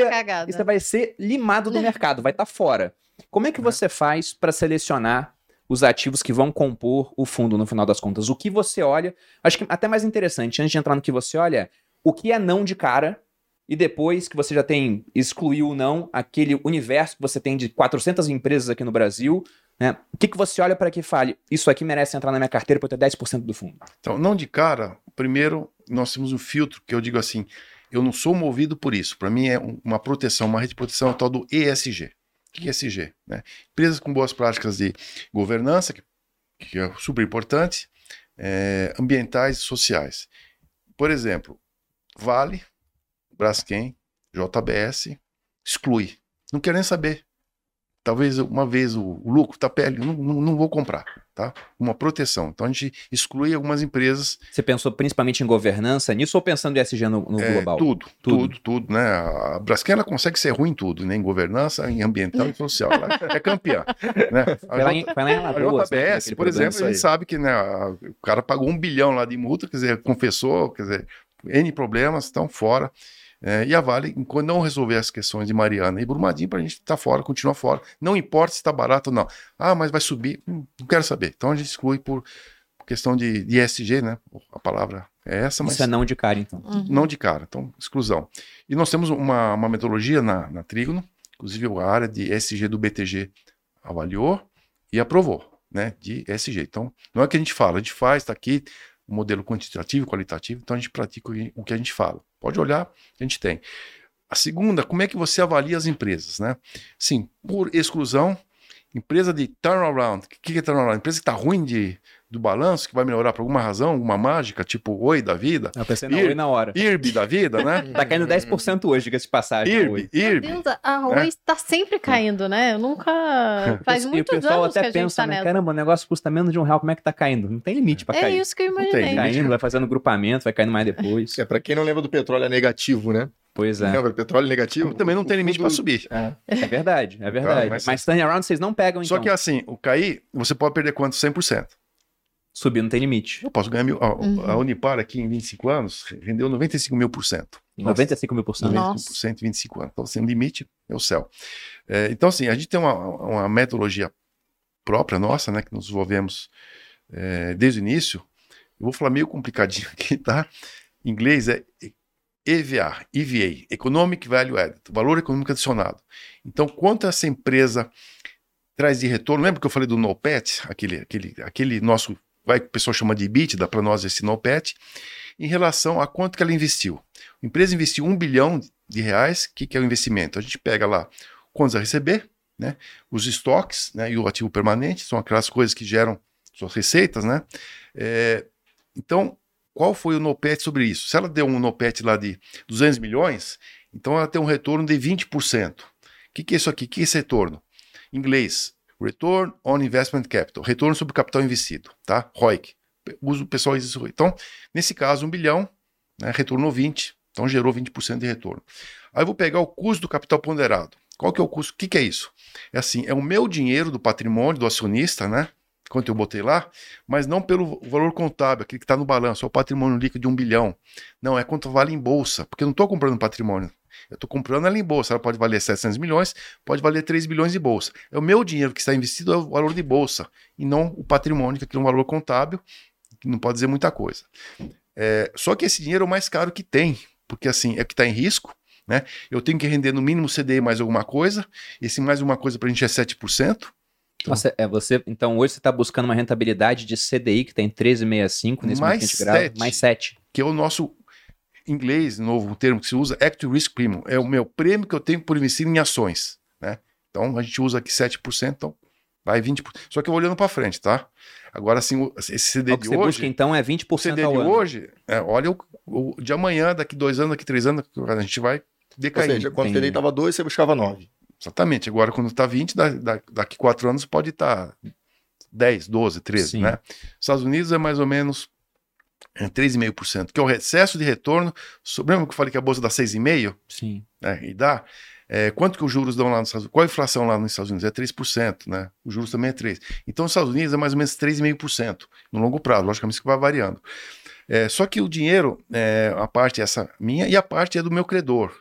e você vai ser limado do mercado, vai estar fora. Como é que você faz para selecionar os ativos que vão compor o fundo no final das contas? O que você olha? Acho que até mais interessante, antes de entrar no que você olha, o que é não de cara e depois que você já tem excluiu o não, aquele universo que você tem de 400 empresas aqui no Brasil, né? O que, que você olha para que fale, isso aqui merece entrar na minha carteira para eu ter 10% do fundo? Então, não de cara, primeiro nós temos um filtro que eu digo assim, eu não sou movido por isso. Para mim é um- uma proteção, uma rede de proteção tal do ESG. O que é ESG? Né? Empresas com boas práticas de governança, que, que é super importante, é, ambientais e sociais. Por exemplo, Vale, Braskem, JBS, exclui. Não quero nem saber. Talvez uma vez o, o lucro está perto, não, não, não, vou comprar, tá? Uma proteção. Então a gente exclui algumas empresas. Você pensou principalmente em governança nisso ou pensando em SG no, no é, global? Tudo, tudo, tudo, tudo, né? A Braskem ela consegue ser ruim em tudo, né? Em governança, em ambiental e social. Ela é campeã. né? Foi lá em, lá em a JBS, né, por exemplo, a gente sabe que né, a, o cara pagou um bilhão lá de multa, quer dizer, confessou, quer dizer, N problemas, estão fora. É, e a Vale, enquanto não resolver as questões de Mariana e Brumadinho, para a gente estar tá fora, continuar fora. Não importa se está barato ou não. Ah, mas vai subir. Hum, não quero saber. Então a gente exclui por questão de, de ESG, né? A palavra é essa, mas. Isso é não de cara, então. Uhum. Não de cara, então, exclusão. E nós temos uma, uma metodologia na, na Trígono, inclusive a área de ESG do BTG avaliou e aprovou, né? De ESG. Então, não é o que a gente fala, a gente faz, está aqui, o modelo quantitativo e qualitativo, então a gente pratica o que a gente fala. Pode olhar, a gente tem. A segunda, como é que você avalia as empresas, né? Sim, por exclusão, empresa de turnaround. O que é turnaround? Empresa que está ruim de, do balanço, que vai melhorar por alguma razão, alguma mágica, tipo Oi da vida. Eu pensei na Ir, Oi na hora. IRB da vida, né? tá caindo 10% hoje, diga-se de passagem. IRB, IRB. Meu Deus, a Oi está é? sempre caindo, né? Eu nunca... Faz muitos anos que a gente até pensa, tá né? Caramba, o negócio custa menos de um real, como é que tá caindo? Não tem limite para é cair. É isso que eu imaginei. Não tem caindo, vai fazendo grupamento, vai caindo mais depois. É, para quem não lembra do petróleo, é negativo, né? Pois é. Lembra, petróleo negativo? Também não tem limite para subir. É. é. verdade, é verdade. mas, mas turnaround vocês não pegam, Só então. que assim, o cair, você pode perder quanto? 100%. Subir não tem limite. Eu posso ganhar mil. A, uhum. a Unipar aqui em 25 anos rendeu 95 mil por cento. 95 mil por cento. 95 por cento em 25 anos. Então, assim, o limite é o céu. É, então, assim, a gente tem uma, uma metodologia própria nossa, né, que nos desenvolvemos é, desde o início. Eu vou falar meio complicadinho aqui, tá? Em inglês é EVA, EVA, Economic Value Added, valor econômico adicionado. Então, quanto essa empresa traz de retorno, lembra que eu falei do NOPET, aquele, aquele, aquele nosso vai que o pessoal chama de EBITDA, para nós esse NOPET, em relação a quanto que ela investiu. A empresa investiu um bilhão de reais, o que, que é o investimento? A gente pega lá quantos a receber, né, os estoques né, e o ativo permanente, são aquelas coisas que geram suas receitas, né? É, então, qual foi o NOPET sobre isso? Se ela deu um NOPET lá de 200 milhões, então ela tem um retorno de 20%. O que, que é isso aqui? O que é esse retorno? Em inglês, Return on Investment Capital, retorno sobre capital investido, tá? ROIC. Uso pessoal isso. Então, nesse caso, um bilhão, né, retornou 20, então gerou 20% de retorno. Aí eu vou pegar o custo do capital ponderado. Qual que é o custo? O que, que é isso? É assim, é o meu dinheiro do patrimônio do acionista, né? Quanto eu botei lá, mas não pelo valor contábil, aquele que está no balanço, é o patrimônio líquido de um bilhão. Não, é quanto vale em bolsa, porque eu não estou comprando patrimônio. Eu estou comprando ela em bolsa. Ela pode valer 700 milhões, pode valer 3 bilhões de bolsa. É o meu dinheiro que está investido, é o valor de bolsa, e não o patrimônio, que é um valor contábil, que não pode dizer muita coisa. É, só que esse dinheiro é o mais caro que tem, porque assim, é que está em risco. Né? Eu tenho que render no mínimo CDI mais alguma coisa. Esse mais alguma coisa para a gente é 7%. Então, Nossa, é você, então hoje você está buscando uma rentabilidade de CDI que tem 13,65 nesse mais momento 7, mais 7. Que é o nosso inglês, novo termo que se usa, Active Risk Premium. É o meu prêmio que eu tenho por investir em ações. Né? Então a gente usa aqui 7%, então vai 20%. Só que eu vou olhando para frente, tá? Agora, assim, esse CD o que de você hoje. Busca, então é 20% o CD de ano. hoje, é, olha o, o, de amanhã, daqui dois anos, daqui três anos, a gente vai decair. Ou seja, quando o CD estava 2, você buscava 9. Exatamente. Agora, quando está 20, da, da, daqui quatro anos pode estar tá 10, 12, 13, Sim. né? Estados Unidos é mais ou menos 3,5%, que é o excesso de retorno. Lembra que eu falei que a bolsa dá 6,5%? Sim. É, e dá. É, quanto que os juros dão lá nos Estados Unidos? Qual a inflação lá nos Estados Unidos? É 3%, né? Os juros também é 3%. Então, nos Estados Unidos é mais ou menos 3,5% no longo prazo. Logicamente que vai variando. É, só que o dinheiro, é, a parte é essa minha e a parte é do meu credor.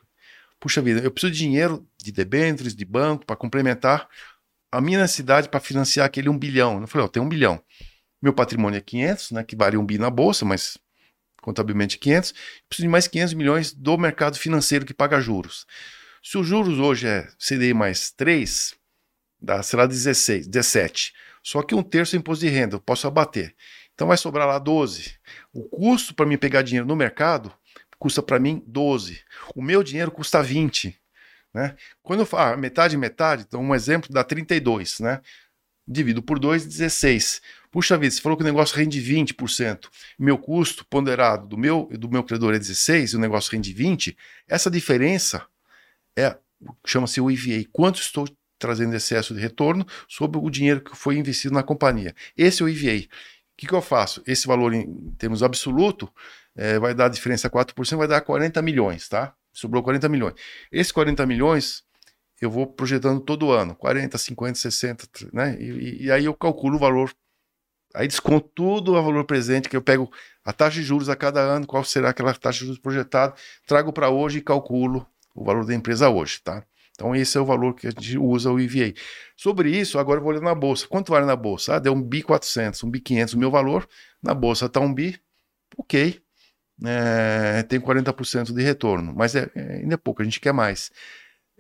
Puxa vida, eu preciso de dinheiro de debêntures, de banco, para complementar a minha necessidade para financiar aquele um bilhão. Eu falei, ó, tem um bilhão. Meu patrimônio é 500, né, que vale um bi na bolsa, mas contabilmente 500. Preciso de mais 500 milhões do mercado financeiro que paga juros. Se os juros hoje é CDI mais 3, dá, sei lá, 16, 17. Só que um terço é imposto de renda, eu posso abater. Então vai sobrar lá 12. O custo para mim pegar dinheiro no mercado custa para mim 12. O meu dinheiro custa 20. Né? Quando eu falo ah, metade, metade, então um exemplo dá 32, né? Divido por 2, 16. Puxa vida, você falou que o negócio rende 20%. Meu custo ponderado do meu do meu credor é 16 e o negócio rende 20. Essa diferença é chama-se o EVA. Quanto estou trazendo excesso de retorno sobre o dinheiro que foi investido na companhia. Esse é o EVA. O que, que eu faço? Esse valor em termos absoluto é, vai dar a diferença 4%, vai dar 40 milhões, tá? Sobrou 40 milhões. Esses 40 milhões eu vou projetando todo ano, 40, 50, 60, né? E, e aí eu calculo o valor Aí desconto tudo o valor presente, que eu pego a taxa de juros a cada ano, qual será aquela taxa de juros projetada, trago para hoje e calculo o valor da empresa hoje, tá? Então esse é o valor que a gente usa o EVA. Sobre isso, agora eu vou olhar na bolsa. Quanto vale na bolsa? Ah, deu um bi 400, um bi 500. O meu valor na bolsa está um bi, ok. É, tem 40% de retorno, mas é, é, ainda é pouco, a gente quer mais.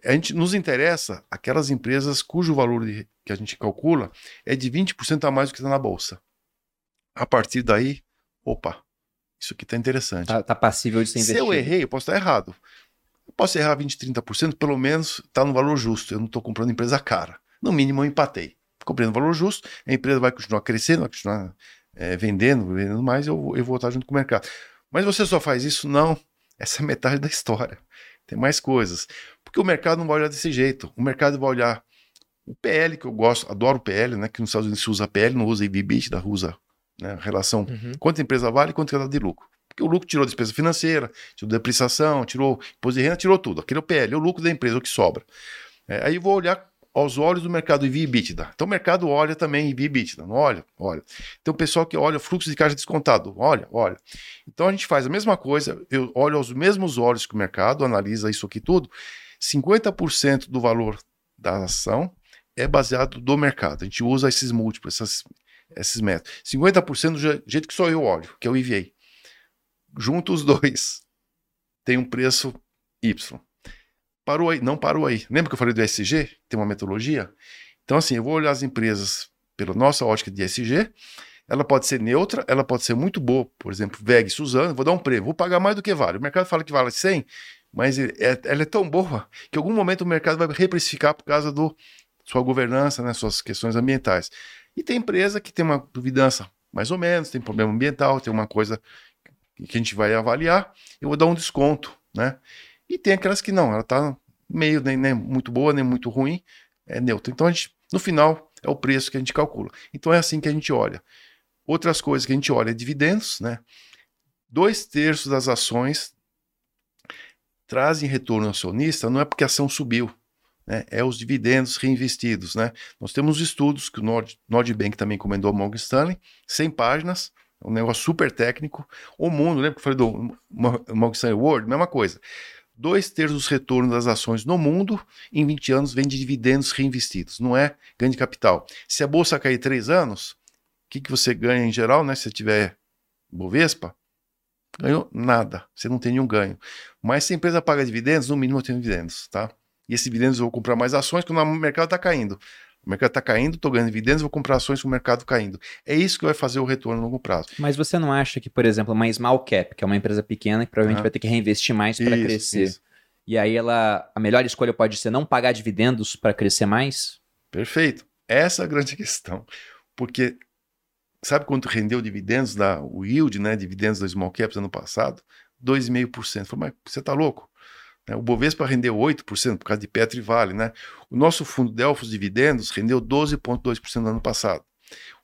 A gente nos interessa aquelas empresas cujo valor de, que a gente calcula é de 20% a mais do que está na bolsa. A partir daí, opa, isso aqui está interessante. Tá, tá, passível de ser investido. Se eu errei, eu posso estar errado. Eu posso errar 20%, 30%, pelo menos está no valor justo. Eu não estou comprando empresa cara. No mínimo, eu empatei. Comprei no valor justo, a empresa vai continuar crescendo, vai continuar é, vendendo, vendendo mais, eu, eu vou estar junto com o mercado. Mas você só faz isso? Não. Essa é metade da história. Tem mais coisas. Porque o mercado não vai olhar desse jeito. O mercado vai olhar o PL, que eu gosto, adoro o PL, né? Que nos Estados Unidos se usa PL, não usa EBITDA, usa né, relação uhum. quanto a empresa vale e quanto ela dá de lucro. Porque o lucro tirou despesa financeira, tirou depreciação, tirou imposto de renda, tirou tudo. Aquele é o PL, é o lucro da empresa, o que sobra. É, aí eu vou olhar aos olhos do mercado EV EBITDA. Então o mercado olha também EV EBITDA, não olha? Olha. Então o pessoal que olha fluxo de caixa descontado, olha, olha. Então a gente faz a mesma coisa, eu olho aos mesmos olhos que o mercado, analisa isso aqui tudo, 50% do valor da ação é baseado do mercado. A gente usa esses múltiplos, essas, esses métodos. 50% do jeito que só eu olho, que é o EVA. Junto os dois, tem um preço Y. Parou aí, não parou aí. Lembra que eu falei do ESG? Tem uma metodologia? Então, assim, eu vou olhar as empresas pela nossa ótica de ESG. Ela pode ser neutra, ela pode ser muito boa. Por exemplo, VEG Suzano, vou dar um prêmio, vou pagar mais do que vale. O mercado fala que vale 100, mas é, ela é tão boa que em algum momento o mercado vai reprecificar por causa do sua governança, né, suas questões ambientais. E tem empresa que tem uma duvidança mais ou menos, tem problema ambiental, tem uma coisa que a gente vai avaliar, eu vou dar um desconto, né? E tem aquelas que não, ela está meio nem, nem, muito boa, nem muito ruim, é neutro. Então, a gente, no final, é o preço que a gente calcula. Então, é assim que a gente olha. Outras coisas que a gente olha é dividendos, né? Dois terços das ações trazem retorno acionista, não é porque a ação subiu, né? é os dividendos reinvestidos. Né? Nós temos estudos que o Nord, Nordbank também encomendou ao Morgan Stanley, 100 páginas, um negócio super técnico. O mundo, lembra que eu falei do Morgan Stanley World? Mesma coisa. Dois terços dos retornos das ações no mundo em 20 anos vem de dividendos reinvestidos, não é ganho de capital. Se a bolsa cair três anos, o que, que você ganha em geral, né? Se você tiver Bovespa, ganhou nada, você não tem nenhum ganho. Mas se a empresa paga dividendos, no mínimo tenho dividendos, tá? E esses dividendos eu vou comprar mais ações quando o mercado está caindo. O mercado está caindo, estou ganhando dividendos, vou comprar ações com o mercado caindo. É isso que vai fazer o retorno a longo prazo. Mas você não acha que, por exemplo, uma small cap, que é uma empresa pequena que provavelmente vai ter que reinvestir mais para crescer, isso. e aí ela, a melhor escolha pode ser não pagar dividendos para crescer mais? Perfeito. Essa é a grande questão. Porque sabe quanto rendeu dividendos da o yield, né, dividendos da small caps ano passado? 2,5%. Falei, mas você está louco? Né? O Bovespa rendeu 8% por causa de Petro e Vale. Né? O nosso fundo Delfos Dividendos rendeu 12,2% no ano passado.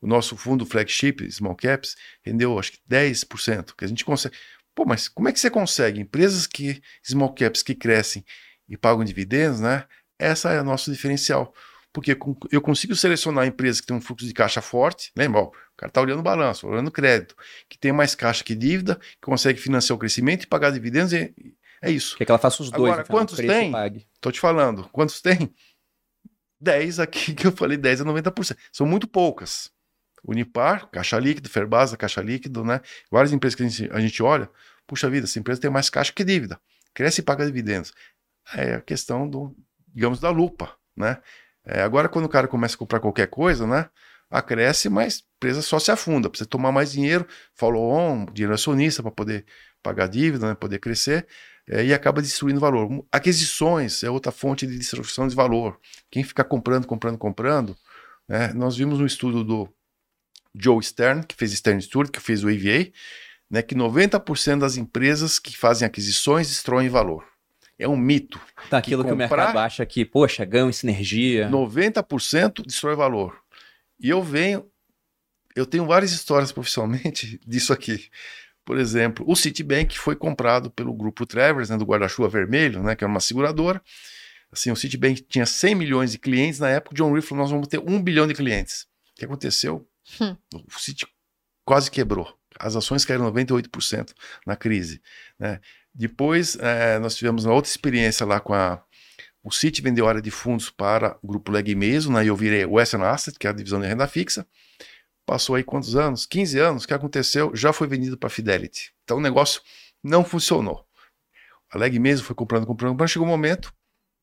O nosso fundo flagship Small Caps rendeu acho que 10%, que a gente consegue. Pô, mas como é que você consegue? Empresas que small caps que crescem e pagam dividendos, né? Essa é o nosso diferencial. Porque eu consigo selecionar empresas que têm um fluxo de caixa forte, lembra? Ó, o cara está olhando balanço, olhando crédito, que tem mais caixa que dívida, que consegue financiar o crescimento e pagar dividendos e, é isso. Quer que ela faça os dois. Agora, quantos tem? Tô te falando. Quantos tem? 10 aqui, que eu falei 10 a 90%. São muito poucas. Unipar, caixa líquido, Ferbasa, caixa líquido, né? Várias empresas que a gente, a gente olha, puxa vida, essa empresa tem mais caixa que dívida. Cresce e paga dividendos. É a questão do, digamos, da lupa, né? É, agora, quando o cara começa a comprar qualquer coisa, né? Acresce, mas a empresa só se afunda. Precisa tomar mais dinheiro, follow on, dinheiro acionista para poder pagar dívida, né? poder crescer é, e acaba destruindo valor. Aquisições é outra fonte de destruição de valor. Quem fica comprando, comprando, comprando, né? nós vimos um estudo do Joe Stern, que fez Stern Studio, que fez o AVA, né, que 90% das empresas que fazem aquisições destroem valor. É um mito. Então, aquilo que, comprar- que o mercado acha que, poxa, ganho em sinergia. 90% destrói valor. E eu venho, eu tenho várias histórias profissionalmente disso aqui. Por exemplo, o Citibank foi comprado pelo grupo Travers, né, do guarda-chuva vermelho, né, que era uma seguradora. Assim, o Citibank tinha 100 milhões de clientes na época. O John Ree falou: nós vamos ter 1 bilhão de clientes. O que aconteceu? Hum. O Citi quase quebrou. As ações caíram 98% na crise. né? Depois, eh, nós tivemos uma outra experiência lá com a. O Citi vendeu área de fundos para o grupo Leg Meso, né? e eu virei Western Asset, que é a divisão de renda fixa. Passou aí quantos anos? 15 anos. O que aconteceu? Já foi vendido para Fidelity. Então o negócio não funcionou. A Leg Meso foi comprando, comprando, comprando. Chegou um momento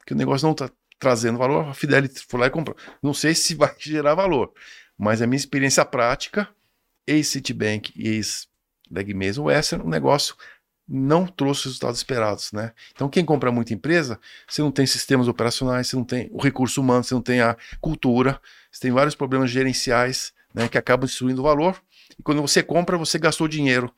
que o negócio não está trazendo valor. A Fidelity foi lá e comprou. Não sei se vai gerar valor, mas a minha experiência prática, ex-Citibank e ex-Leg Meso Western, o negócio não trouxe os resultados esperados, né? Então, quem compra muita empresa, você não tem sistemas operacionais, você não tem o recurso humano, você não tem a cultura, você tem vários problemas gerenciais, né, que acabam destruindo o valor. E quando você compra, você gastou dinheiro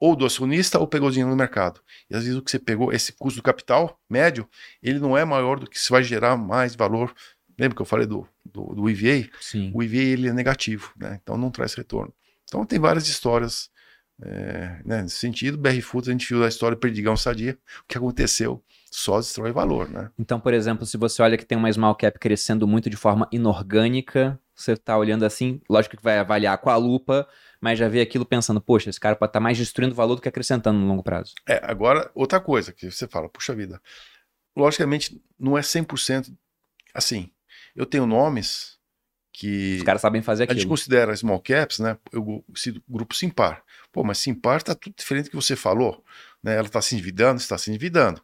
ou do acionista ou pegou dinheiro no mercado. E às vezes o que você pegou, esse custo do capital médio, ele não é maior do que se vai gerar mais valor. Lembra que eu falei do, do, do EVA? Sim. o EVA ele é negativo, né? então não traz retorno. Então tem várias histórias é, né, nesse sentido. BR Foods, a gente viu a história do Perdigão Sadia, o que aconteceu só destrói valor. Né? Então, por exemplo, se você olha que tem uma small cap crescendo muito de forma inorgânica, você está olhando assim, lógico que vai avaliar com a lupa, mas já vê aquilo pensando, poxa, esse cara pode estar mais destruindo valor do que acrescentando no longo prazo. É, agora, outra coisa que você fala, puxa vida, logicamente não é 100% assim. Eu tenho nomes que Os caras sabem fazer a gente aquilo. considera small caps, né? Eu cito grupo Simpar. Pô, mas Simpar tá tudo diferente do que você falou, né? Ela está se endividando, está se endividando.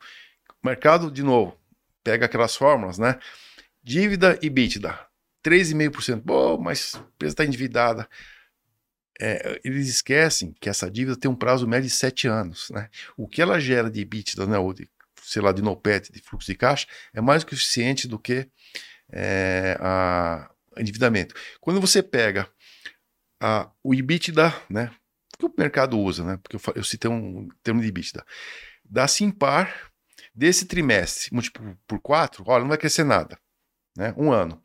Mercado, de novo, pega aquelas fórmulas, né? Dívida e EBITDA, 3,5%. Pô, mas a empresa está endividada. É, eles esquecem que essa dívida tem um prazo médio de 7 anos, né? O que ela gera de EBITDA, né? Ou de, sei lá, de NOPET, de fluxo de caixa, é mais que suficiente do que é, a endividamento. Quando você pega a, o EBITDA, né? que o mercado usa, né? Porque eu, eu citei um termo de EBITDA. Da Simpar, desse trimestre, múltiplo por 4, olha, não vai crescer nada. Né? Um ano.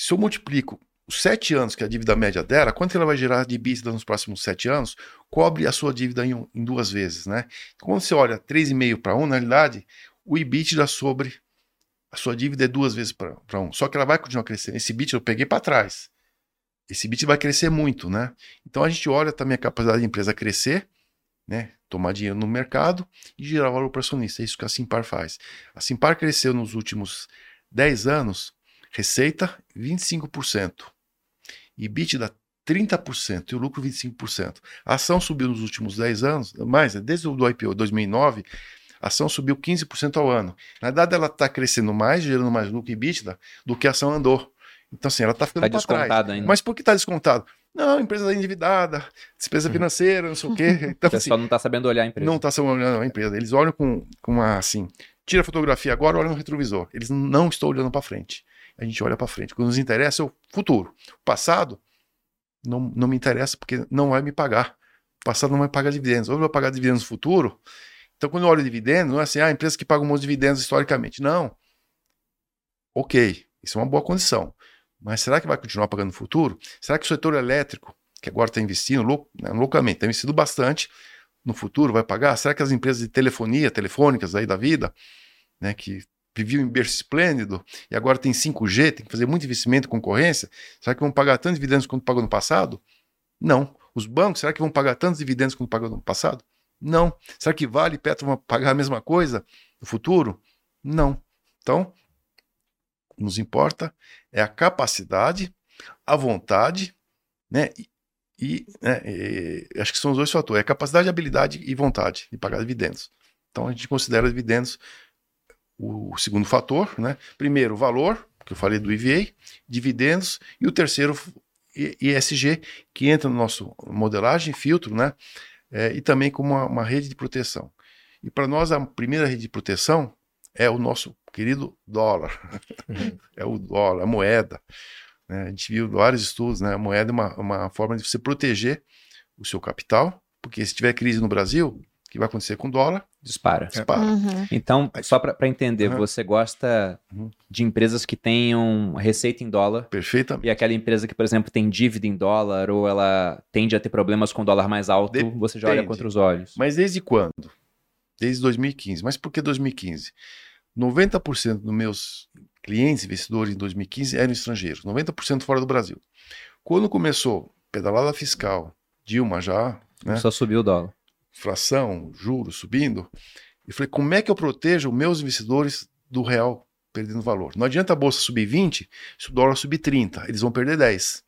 Se eu multiplico os sete anos que a dívida média dela, quanto ela vai gerar de EBITDA nos próximos sete anos, cobre a sua dívida em, em duas vezes. Né? Quando você olha 3,5 para 1, na realidade, o EBITDA sobre a sua dívida é duas vezes para um. Só que ela vai continuar crescendo. Esse EBITDA eu peguei para trás. Esse EBITDA vai crescer muito, né? Então a gente olha também a capacidade da empresa crescer, né? Tomar dinheiro no mercado e gerar valor para acionista. É isso que a Simpar faz. A Simpar cresceu nos últimos 10 anos, receita 25%, EBITDA 30% e o lucro 25%. A ação subiu nos últimos 10 anos, mais, desde o do IPO 2009, a ação subiu 15% ao ano. Na verdade, ela está crescendo mais, gerando mais lucro e EBITDA do que a ação andou. Então, assim, ela está ficando Tá para trás. ainda. Mas por que está descontado? Não, empresa está endividada, despesa financeira, não sei o quê. O Então, assim, pessoal não está sabendo olhar a empresa. não está olhando a empresa. Eles olham com, com uma assim, tira a fotografia agora, olha no retrovisor. Eles não estão olhando para frente. A gente olha para frente. O que nos interessa é o futuro. O passado não, não me interessa porque não vai me pagar. O passado não vai pagar dividendos. Ou vai pagar dividendos no futuro. Então, quando eu olho dividendos, não é assim, ah, empresa que paga um monte de dividendos historicamente. Não. Ok, isso é uma boa condição. Mas será que vai continuar pagando no futuro? Será que o setor elétrico, que agora está investindo né, loucamente, está investindo bastante, no futuro vai pagar? Será que as empresas de telefonia, telefônicas aí da vida, né, que viviam em berço esplêndido e agora tem 5G, tem que fazer muito investimento e concorrência, será que vão pagar tantos dividendos quanto pagou no passado? Não. Os bancos, será que vão pagar tantos dividendos quanto pagou no passado? Não. Será que Vale e Petro vão pagar a mesma coisa no futuro? Não. Então, nos importa é a capacidade, a vontade, né? E, e, né, e acho que são os dois fatores: é capacidade, habilidade e vontade de pagar dividendos. Então a gente considera dividendos o segundo fator, né? Primeiro, valor, que eu falei do IVA, dividendos, e o terceiro, ISG, que entra no nosso modelagem, filtro, né? É, e também como uma, uma rede de proteção. E para nós, a primeira rede de proteção é o nosso querido dólar. é o dólar, a moeda. né? A gente viu vários estudos, né? A moeda é uma, uma forma de você proteger o seu capital, porque se tiver crise no Brasil, que vai acontecer com o dólar? Dispara. Dispara. Uhum. Então, só para entender, Uhum. você gosta Uhum. de empresas que tenham receita em dólar Perfeitamente. e aquela empresa que, por exemplo, tem dívida em dólar ou ela tende a ter problemas com o dólar mais alto, você já olha Depende. contra os olhos. Mas desde quando? Desde 2015. Mas por que 2015? 90% dos meus clientes investidores em 2015 eram estrangeiros, 90% fora do Brasil. Quando começou pedalada fiscal, Dilma já, né, Só subiu o dólar. Inflação, juros subindo, eu falei, como é que eu protejo meus investidores do real perdendo valor? Não adianta a bolsa subir 20 se o dólar subir 30, eles vão perder 10.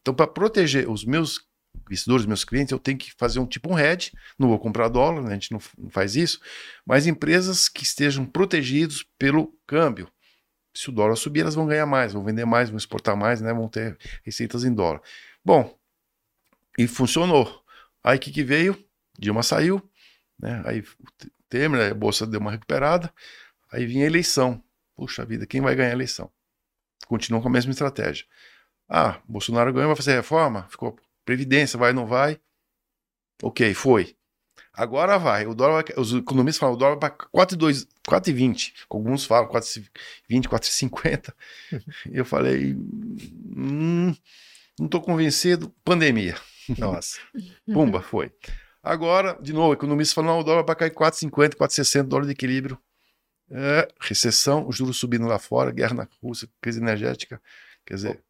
Então, para proteger os meus investidores, meus clientes, eu tenho que fazer um tipo um hedge, não vou comprar dólar, né, a gente não, não faz isso, mas empresas que estejam protegidos pelo câmbio. Se o dólar subir, elas vão ganhar mais, vão vender mais, vão exportar mais, né, vão ter receitas em dólar. Bom, e funcionou. Aí o que, que veio? Dilma saiu, né? Aí o Temer, a bolsa deu uma recuperada, aí vinha a eleição. Puxa vida, quem vai ganhar a eleição? Continuam com a mesma estratégia. Ah, Bolsonaro ganhou, vai fazer reforma? Ficou previdência, vai ou não vai? Ok, foi. Agora vai. O dólar vai, os economistas falam, o dólar vai para 4,2, 4,20. Alguns falam 4,20, 4,50. Eu falei, hum, não estou convencido. Pandemia. Nossa. Pumba, foi. Agora, de novo, economista falou, não, o dólar vai cair 4,50, 4,60, dólar de equilíbrio. É, recessão, os juros subindo lá fora, guerra na Rússia, crise energética. Quer dizer,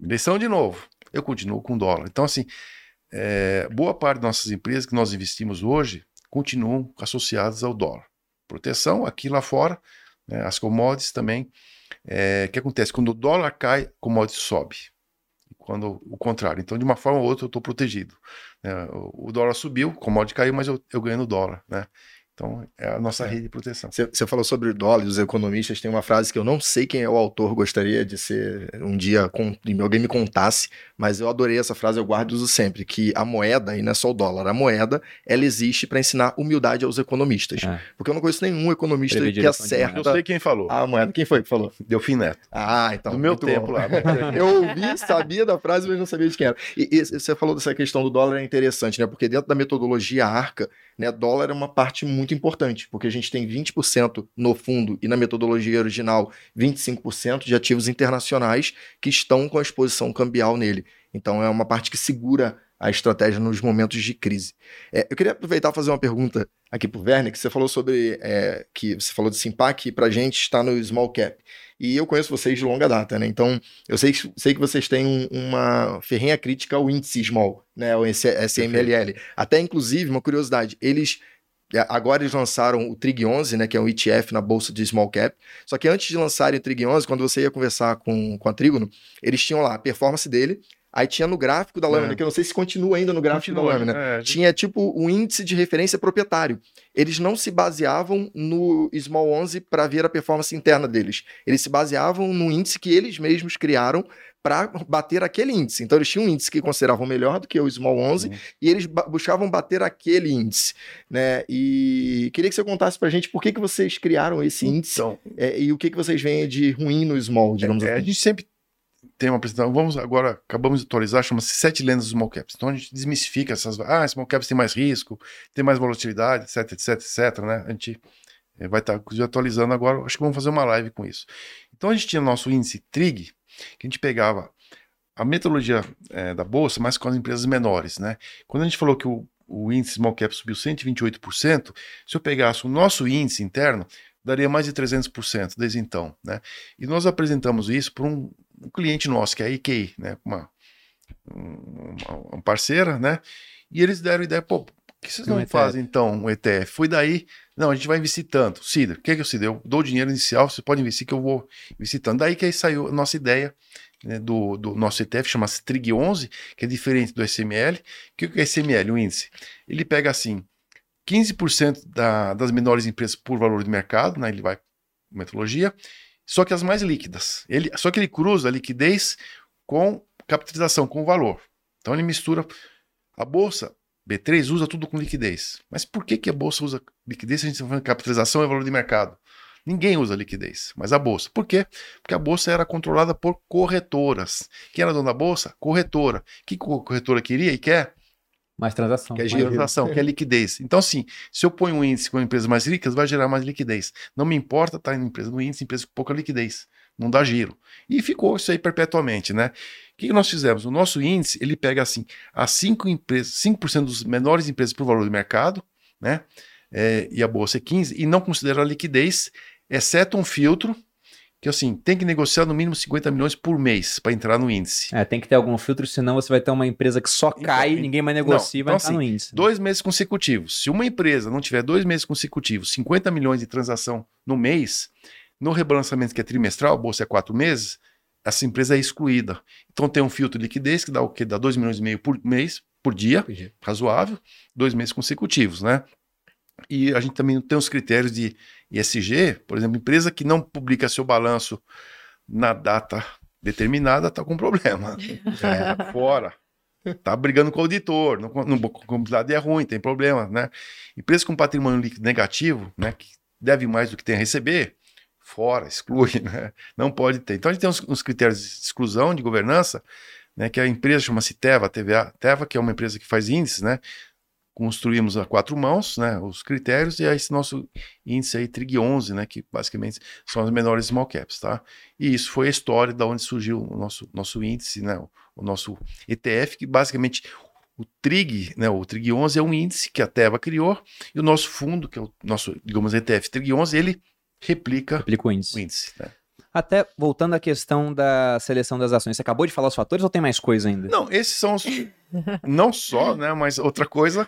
eleição de novo. Eu continuo com dólar. Então, assim, é, boa parte das nossas empresas que nós investimos hoje continuam associadas ao dólar. Proteção aqui lá fora, né, as commodities também. É, o que acontece? Quando o dólar cai, commodity sobe. Quando o contrário. Então, de uma forma ou outra, eu estou protegido. né? o, o dólar subiu, o commodity caiu, mas eu, eu ganho no dólar. Né? Então, é a nossa É. rede de proteção. Você você falou sobre o dólar e os economistas. Tem uma frase que eu não sei quem é o autor, gostaria de ser um dia com, alguém me contasse, mas eu adorei essa frase, eu guardo e uso sempre, que a moeda, e não é só o dólar, a moeda, ela existe para ensinar humildade aos economistas. É. Porque eu não conheço nenhum economista Prever que acerta Eu sei quem falou. a moeda. Quem foi que falou? Delfim Neto. Ah, então. do meu tempo bom. lá. Eu ouvi, sabia da frase, mas não sabia de quem era. E, e você falou dessa questão do dólar é interessante, né? Porque dentro da metodologia ARCA, né, dólar é uma parte muito importante, porque a gente tem 20% no fundo e na metodologia original 25% de ativos internacionais que estão com a exposição cambial nele. Então é uma parte que segura a estratégia nos momentos de crise. É, eu queria aproveitar e fazer uma pergunta aqui para o Werner, que você falou sobre é, que você falou de Simpac e para a gente está no small cap. E eu conheço vocês de longa data, né? Então eu sei, que- sei que vocês têm um- uma ferrenha crítica ao índice small, né? O SMLL. Até inclusive, uma curiosidade, eles é, agora eles lançaram o Trig 11, né, que é um ETF na bolsa de small cap. Só que antes de lançarem o Trig 11, quando você ia conversar com, com a Trígono, eles tinham lá a performance dele, aí tinha no gráfico da lâmina, É. que eu não sei se continua ainda no gráfico Continua, da lâmina. é, a Tinha tipo um índice de referência proprietário. Eles não se baseavam no Small 11 para ver a performance interna deles. Eles se baseavam no índice que eles mesmos criaram para bater aquele índice. Então eles tinham um índice que consideravam melhor do que o Small 11 Uhum. e eles buscavam bater aquele índice, né? E queria que você contasse pra gente por que, que vocês criaram esse índice Então, é, e o que, que vocês veem de ruim no Small, digamos É, a assim. gente sempre tem uma apresentação. Vamos agora, acabamos de atualizar, chama-se Sete Lendas dos Small Caps. Então a gente desmistifica essas. Ah, Small Caps tem mais risco, tem mais volatilidade, etc, etc, etc, né? A gente eh, vai estar inclusive, atualizando agora. Acho que vamos fazer uma live com isso. Então a gente tinha nosso índice TRIG, que a gente pegava a metodologia eh, da bolsa, mas com as empresas menores, né? Quando a gente falou que o, o índice Small Cap subiu 128%, se eu pegasse o nosso índice interno, daria mais de 300% desde então, né? E nós apresentamos isso para um, um cliente nosso, que é a IKEA, né? Uma, uma, uma parceira, né? E eles deram ideia, pô, por que vocês Um não ETF. fazem então um ETF? Foi daí, não, a gente vai investir tanto. Cida, o que é que eu Cida? Eu dou o dinheiro inicial, você pode investir que eu vou investir tanto. Daí que aí saiu a nossa ideia né, do, do nosso ETF, chama-se Trig 11, que é diferente do SML. O que é o SML, o índice? Ele pega assim, 15% da, das menores empresas por valor de mercado, né? Ele vai metodologia, só que as mais líquidas. Ele, só que ele cruza a liquidez com capitalização, com valor. Então ele mistura. A bolsa B3 usa tudo com liquidez. Mas por que, que a bolsa usa liquidez se a gente está falando de capitalização e valor de mercado? Ninguém usa liquidez, mas a bolsa. Por quê? Porque a bolsa era controlada por corretoras. Quem era dono da bolsa? Corretora. Que corretora queria e quer? Mais transação. Que é transação, que é liquidez. Então, assim, se eu ponho um índice com empresas mais ricas, vai gerar mais liquidez. Não me importa estar em empresa no índice, empresa com pouca liquidez. Não dá giro. E ficou isso aí perpetuamente, né? O que que nós fizemos? O nosso índice, ele pega assim, as 5 empresas, 5% dos menores empresas por valor do mercado, né? É, e a bolsa é 15, e não considera a liquidez, exceto um filtro, que assim, tem que negociar no mínimo 50 milhões por mês para entrar no índice. É, tem que ter algum filtro, senão você vai ter uma empresa que só Então, cai, en- ninguém mais negocia e vai então, entrar no índice. né? Dois meses consecutivos. Se uma empresa não tiver dois meses consecutivos, 50 milhões de transação no mês, no rebalançamento que é trimestral, a bolsa é quatro meses, essa empresa é excluída. Então tem um filtro de liquidez que dá o quê? Dá 2 milhões e meio por mês, por dia, razoável, dois meses consecutivos, né? E a gente também tem os critérios de ESG, por exemplo, empresa que não publica seu balanço na data determinada está com problema. É, fora. Tá brigando com o auditor, não, não, contabilidade é ruim, tem problema, né? Empresa com patrimônio líquido negativo, né, que deve mais do que tem a receber, fora, exclui, né? Não pode ter. Então a gente tem uns, uns critérios de exclusão de governança, né, que a empresa chama-se Teva, TVA, Teva, que é uma empresa que faz índices, né? Construímos a quatro mãos, né, os critérios, e aí esse nosso índice aí, TRIG 11, né, que basicamente são as menores small caps, tá? E isso foi a história da onde surgiu o nosso, nosso índice, né, o, o nosso ETF, que basicamente o TRIG, né, o TRIG 11 é um índice que a Teva criou, e o nosso fundo, que é o nosso, digamos, ETF TRIG 11, ele replica Aplica o índice. o índice, né? Até voltando à questão da seleção das ações, você acabou de falar os fatores ou tem mais coisa ainda? Não, esses são os. Não só, né? Mas outra coisa,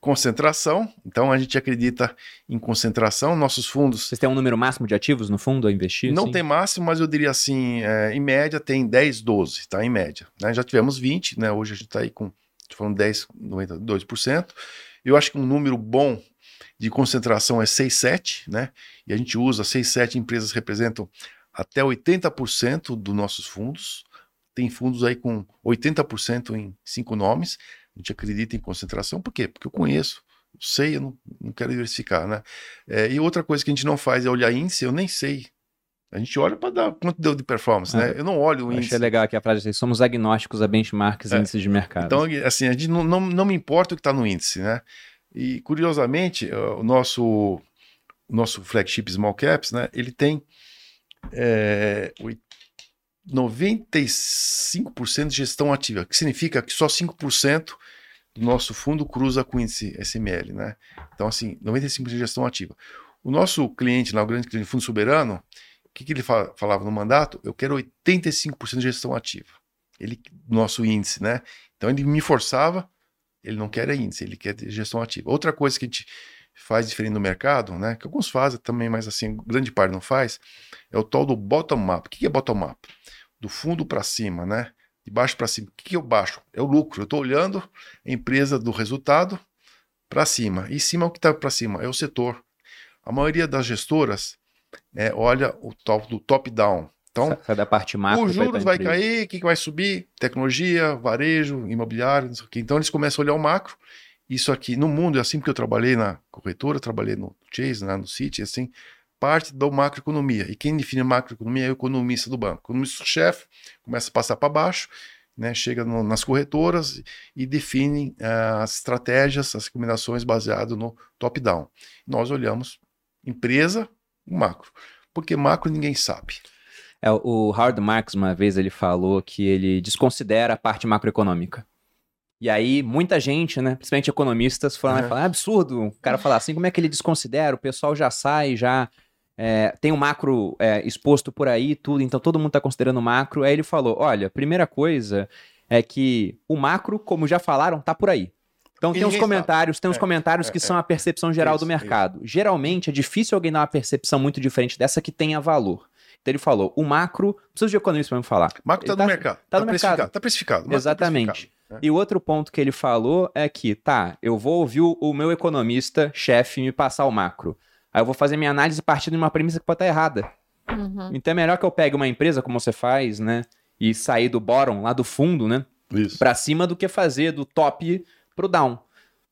concentração. Então a gente acredita em concentração. Nossos fundos Vocês têm um número máximo de ativos no fundo a investir? não Sim? tem máximo, mas eu diria assim, é, em média tem 10, 12, tá? Em média. né? Já tivemos 20, né? Hoje a gente está aí com, falando 10, 92%. Eu acho que um número bom de concentração é 6, 7, né? E a gente usa 6, 7 empresas representam até 80% dos nossos fundos. Tem fundos aí com 80% em cinco nomes. A gente acredita em concentração, por quê? Porque eu conheço, eu sei, eu não, não quero diversificar, né? É, e outra coisa que a gente não faz é olhar índice, eu nem sei. A gente olha para dar quanto deu de performance, É. né? Eu não olho o índice. Achei legal aqui a frase, assim, somos agnósticos a benchmarks e É. índices de mercado. Então, assim, a gente não, não, não me importa o que está no índice, né? E, curiosamente, o nosso, o nosso flagship Small Caps, né? Ele tem é, 95% de gestão ativa, que significa que só 5% do nosso fundo cruza com o índice SML, né? Então, assim, 95% de gestão ativa. O nosso cliente lá, o grande cliente fundo soberano, o que, que ele fa- falava no mandato? Eu quero 85% de gestão ativa. Ele, nosso índice, né? Então ele me forçava, ele não quer é índice, ele quer gestão ativa. Outra coisa que a gente faz diferente no mercado, né? Que alguns fazem também, mas assim, grande parte não faz, é o tal do bottom-up. O que que é bottom-up? Do fundo para cima, né? De baixo para cima. O que, que eu baixo? É o lucro. Eu estou olhando a empresa do resultado para cima. E cima, o que está para cima? É o setor. A maioria das gestoras é, olha o top do top-down. Então, da parte macro. os juros vai empresa. cair, o que, que vai subir? Tecnologia, varejo, imobiliário, não sei o quê. Então eles começam a olhar o macro. Isso aqui no mundo é assim porque eu trabalhei na corretora, trabalhei no Chase, né, no City, assim, parte da macroeconomia. E quem define a macroeconomia é o economista do banco. O economista-chefe começa a passar para baixo, né, chega no- nas corretoras e define ah, as estratégias, as recomendações baseadas no top-down. Nós olhamos empresa, macro. Porque macro ninguém sabe. É, o Howard Marks, uma vez, ele falou que ele desconsidera a parte macroeconômica. E aí, muita gente, né, principalmente economistas, Uhum. falaram, é absurdo o cara falar assim, como é que ele desconsidera? O pessoal já sai, já é, tem o macro é, exposto por aí tudo, então todo mundo está considerando o macro. Aí ele falou, olha, primeira coisa é que o macro, como já falaram, tá por aí. Então E tem os ninguém comentários, tem os É, comentários é, que é. são a percepção geral Isso, do mercado. Geralmente é difícil alguém dar uma percepção muito diferente dessa que tenha valor. Então ele falou, o macro, preciso de economista para me falar. Macro está Ele no mercado. tá no precificado. mercado. Está precificado. macro tá Exatamente. precificado, né? E o outro ponto que ele falou é que, tá, eu vou ouvir o, o meu economista, chefe, me passar o macro. Aí eu vou fazer minha análise partindo de uma premissa que pode estar errada. Uhum. Então é melhor que eu pegue uma empresa, como você faz, né? E sair do bottom, lá do fundo, né? Isso. Pra cima do que fazer do top pro down.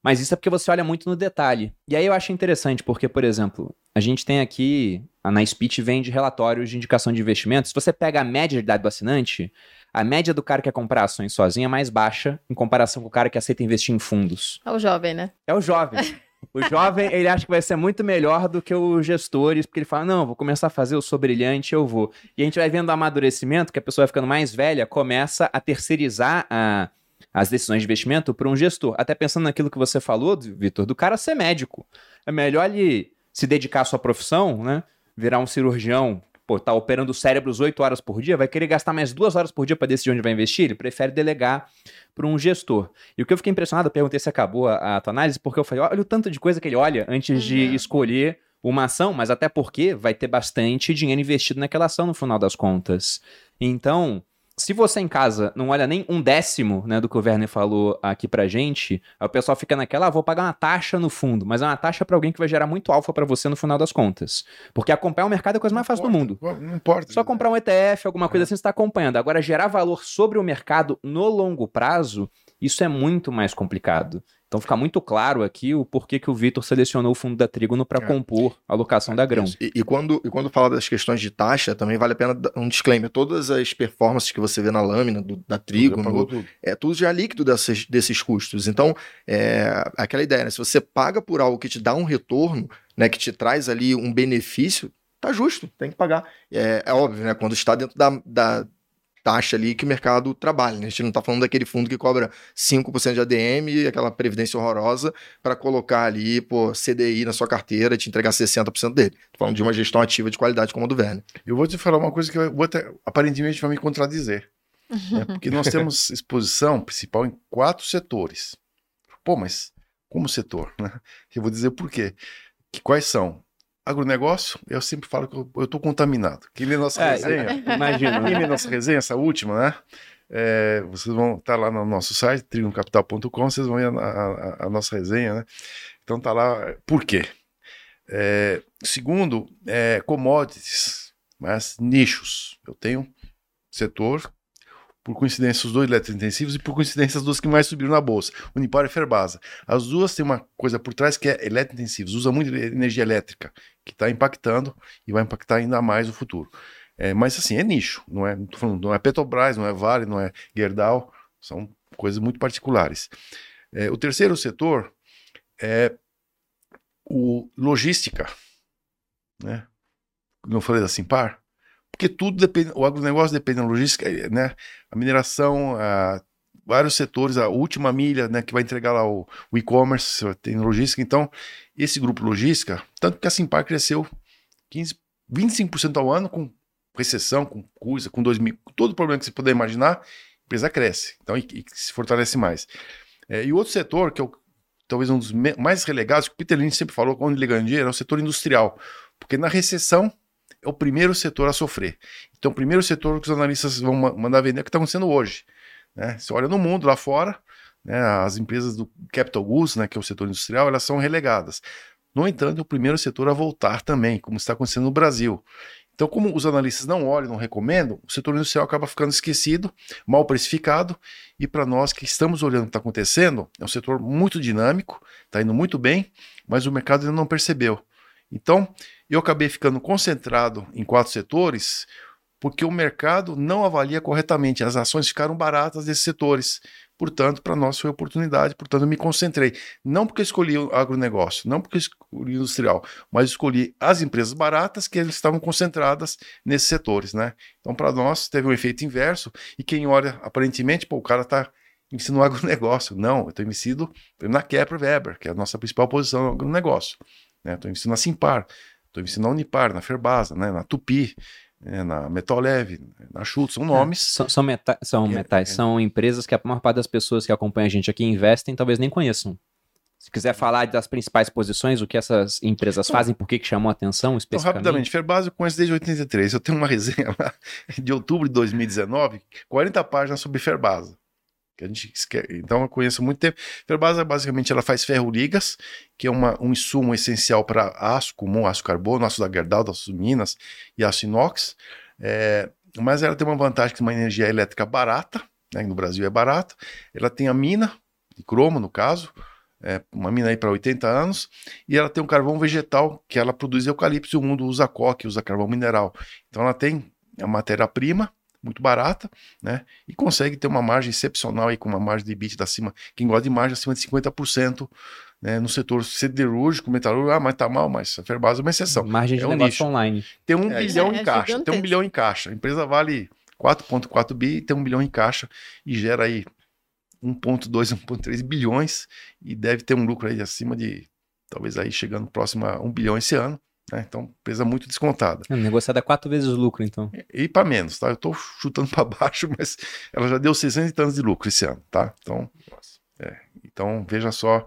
Mas isso é porque você olha muito no detalhe. E aí eu acho interessante, porque, por exemplo, a gente tem aqui, a Nice Pitch vende relatórios de indicação de investimentos. Se você pega a média de idade do assinante, a média do cara que quer comprar ações sozinho é mais baixa em comparação com o cara que aceita investir em fundos. É o jovem, né? É o jovem. O jovem, ele acha que vai ser muito melhor do que os gestores, porque ele fala, não, vou começar a fazer, eu sou brilhante, eu vou. E a gente vai vendo o amadurecimento, que a pessoa vai ficando mais velha, começa a terceirizar a, as decisões de investimento para um gestor. Até pensando naquilo que você falou, Vitor, do cara ser médico. É melhor ele se dedicar à sua profissão, né? Virar um cirurgião pô, tá operando cérebros 8 horas por dia, vai querer gastar mais 2 horas por dia para decidir onde vai investir? Ele prefere delegar para um gestor. E o que eu fiquei impressionado, eu perguntei se acabou a, a tua análise, porque eu falei, olha o tanto de coisa que ele olha antes uhum. de escolher uma ação, mas até porque vai ter bastante dinheiro investido naquela ação no final das contas. Então, se você em casa não olha nem um décimo né, do que o Werner falou aqui pra gente, aí o pessoal fica naquela, ah, vou pagar uma taxa no fundo, mas é uma taxa para alguém que vai gerar muito alfa para você no final das contas. Porque acompanhar o mercado é a coisa mais fácil do mundo. Não importa. Só comprar um ETF, alguma coisa é. assim, você está acompanhando. Agora, gerar valor sobre o mercado no longo prazo, isso é muito mais complicado. Então fica muito claro aqui o porquê que o Vitor selecionou o fundo da Trígono para é. compor a alocação é, da grão. E, e, quando, e quando fala das questões de taxa, também vale a pena um disclaimer. Todas as performances que você vê na lâmina do, da Trígono, tudo. é tudo já líquido desses, desses custos. Então, é aquela ideia, né? Se você paga por algo que te dá um retorno, né, que te traz ali um benefício, tá justo, tem que pagar. É, é óbvio, né? Quando está dentro da, da taxa ali que o mercado trabalha. Né? A gente não está falando daquele fundo que cobra 5% de ADM, aquela previdência horrorosa, para colocar ali, pô, CDI na sua carteira e te entregar 60% dele. Estou falando de uma gestão ativa de qualidade como a do Verne. Eu vou te falar uma coisa que eu vou até, aparentemente vai me contradizer. né? Porque nós temos exposição principal em quatro setores. Pô, mas como setor? Né? Eu vou dizer por quê. Que quais são? Agronegócio, eu sempre falo que eu estou contaminado. Quem lê nossa é, resenha, imagina, quem lê nossa resenha, essa última, né? É, vocês vão estar tá lá no nosso site, trigonocapital.com, vocês vão ver a, a, a, nossa resenha, né? Então tá lá, por quê? É, segundo, é, commodities, mas nichos. Eu tenho setor por coincidência, os dois eletrointensivos e por coincidência, as duas que mais subiram na bolsa, Unipar e Ferbasa. As duas têm uma coisa por trás que é eletrointensivos, usa muito energia elétrica, que está impactando e vai impactar ainda mais o futuro. É, mas assim, é nicho, não é, não, é Petrobras, não é Vale, não é Gerdau, são coisas muito particulares. É, o terceiro setor é o logística, né? Não falei da Simpar? porque tudo depende, o agronegócio depende da logística, né? A mineração, a, vários setores, a última milha, né, que vai entregar lá o, o e-commerce, tem logística. Então, esse grupo logística, tanto que a Simpar cresceu 15, 25% ao ano com recessão, com coisa, com 2000, com todo problema que você puder imaginar, a empresa cresce. Então, e, e se fortalece mais. É, e outro setor, que é o, talvez um dos mais relegados, que o Peter Lynch sempre falou quando ele ganha dinheiro, é o setor industrial. Porque na recessão, é o primeiro setor a sofrer. Então, o primeiro setor que os analistas vão mandar vender é o que está acontecendo hoje. Né? Você olha no mundo, lá fora, né, as empresas do capital goods, né, que é o setor industrial, elas são relegadas. No entanto, é o primeiro setor a voltar também, como está acontecendo no Brasil. Então, como os analistas não olham, não recomendam, o setor industrial acaba ficando esquecido, mal precificado, e para nós que estamos olhando o que está acontecendo, é um setor muito dinâmico, está indo muito bem, mas o mercado ainda não percebeu. Então, eu acabei ficando concentrado em quatro setores porque o mercado não avalia corretamente. As ações ficaram baratas desses setores. Portanto, para nós foi oportunidade, portanto, eu me concentrei. Não porque escolhi o agronegócio, não porque escolhi o industrial, mas escolhi as empresas baratas que estavam concentradas nesses setores, né? Então, para nós, teve um efeito inverso. E quem olha, aparentemente, pô, o cara está investindo no agronegócio. Não, eu estou investindo na Kepler Weber, que é a nossa principal posição no agronegócio. Estou né? investindo na Simpar, estou investindo na Unipar, na Ferbasa, né? na Tupi, né? na Metal Leve, na Schultz, são é, nomes. É, são, são, meta são é, metais, é, são empresas que a maior parte das pessoas que acompanham a gente aqui investem talvez nem conheçam. Se quiser falar das principais posições, o que essas empresas então, fazem, por que, que chamou a atenção especificamente? Então, rapidamente, Ferbasa eu conheço desde 83. Eu tenho uma resenha lá de outubro de 2019, 40 páginas sobre Ferbasa que a gente então eu conheço muito tempo. Ferbasa basicamente ela faz ferro ligas, que é uma, um insumo essencial para aço comum, aço carbono, aço da Gerdau, aço Minas e aço inox. É, mas ela tem uma vantagem que é uma energia elétrica barata, né, no Brasil é barata. Ela tem a mina de cromo, no caso, é, uma mina aí para 80 anos, e ela tem um carvão vegetal que ela produz eucalipto e o mundo usa coque, usa carvão mineral. Então ela tem a matéria-prima muito barata, né? E consegue ter uma margem excepcional aí com uma margem de EBITDA acima, quem gosta de margem acima de 50%, né? No setor siderúrgico, metalúrgico, ah, mas tá mal, mas a Ferbasa é uma exceção. Margem de É um negócio nicho. online. Tem um É, bilhão é em caixa, tem um bilhão em caixa. A empresa vale 4,4 bi, tem um bilhão em caixa e gera aí 1,2, 1,3 bilhões e deve ter um lucro aí acima de, talvez aí chegando próximo a 1 bilhão esse ano. Né? Então, empresa muito descontada. É, negociada a quatro vezes o lucro, então. E para menos, tá? Eu estou chutando para baixo, mas ela já deu 600 e tantos de lucro esse ano, tá? Então, é, então veja só.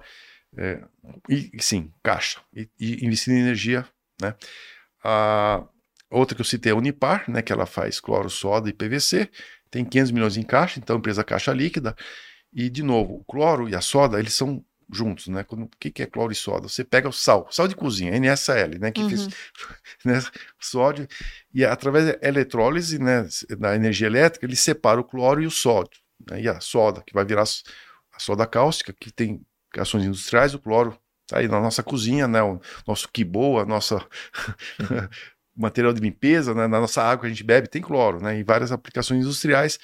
é, e, e sim, caixa. E, e investindo em energia, né? A outra que eu citei é a Unipar, né? Que ela faz cloro, soda e PVC. Tem 500 milhões em caixa, então empresa caixa líquida. E, de novo, o cloro e a soda, eles são juntos, né? Quando, o que, que é cloro e soda? Você pega o sal, sal de cozinha, NaSl, né? Que Uhum. fiz né, sódio, e através da eletrólise, né, da energia elétrica, ele separa o cloro e o sódio, né, e a soda, que vai virar a soda cáustica, que tem ações industriais, o cloro tá aí na nossa cozinha, né, o nosso quibo, a nossa material de limpeza, né, na nossa água que a gente bebe, tem cloro, né, em várias aplicações industriais,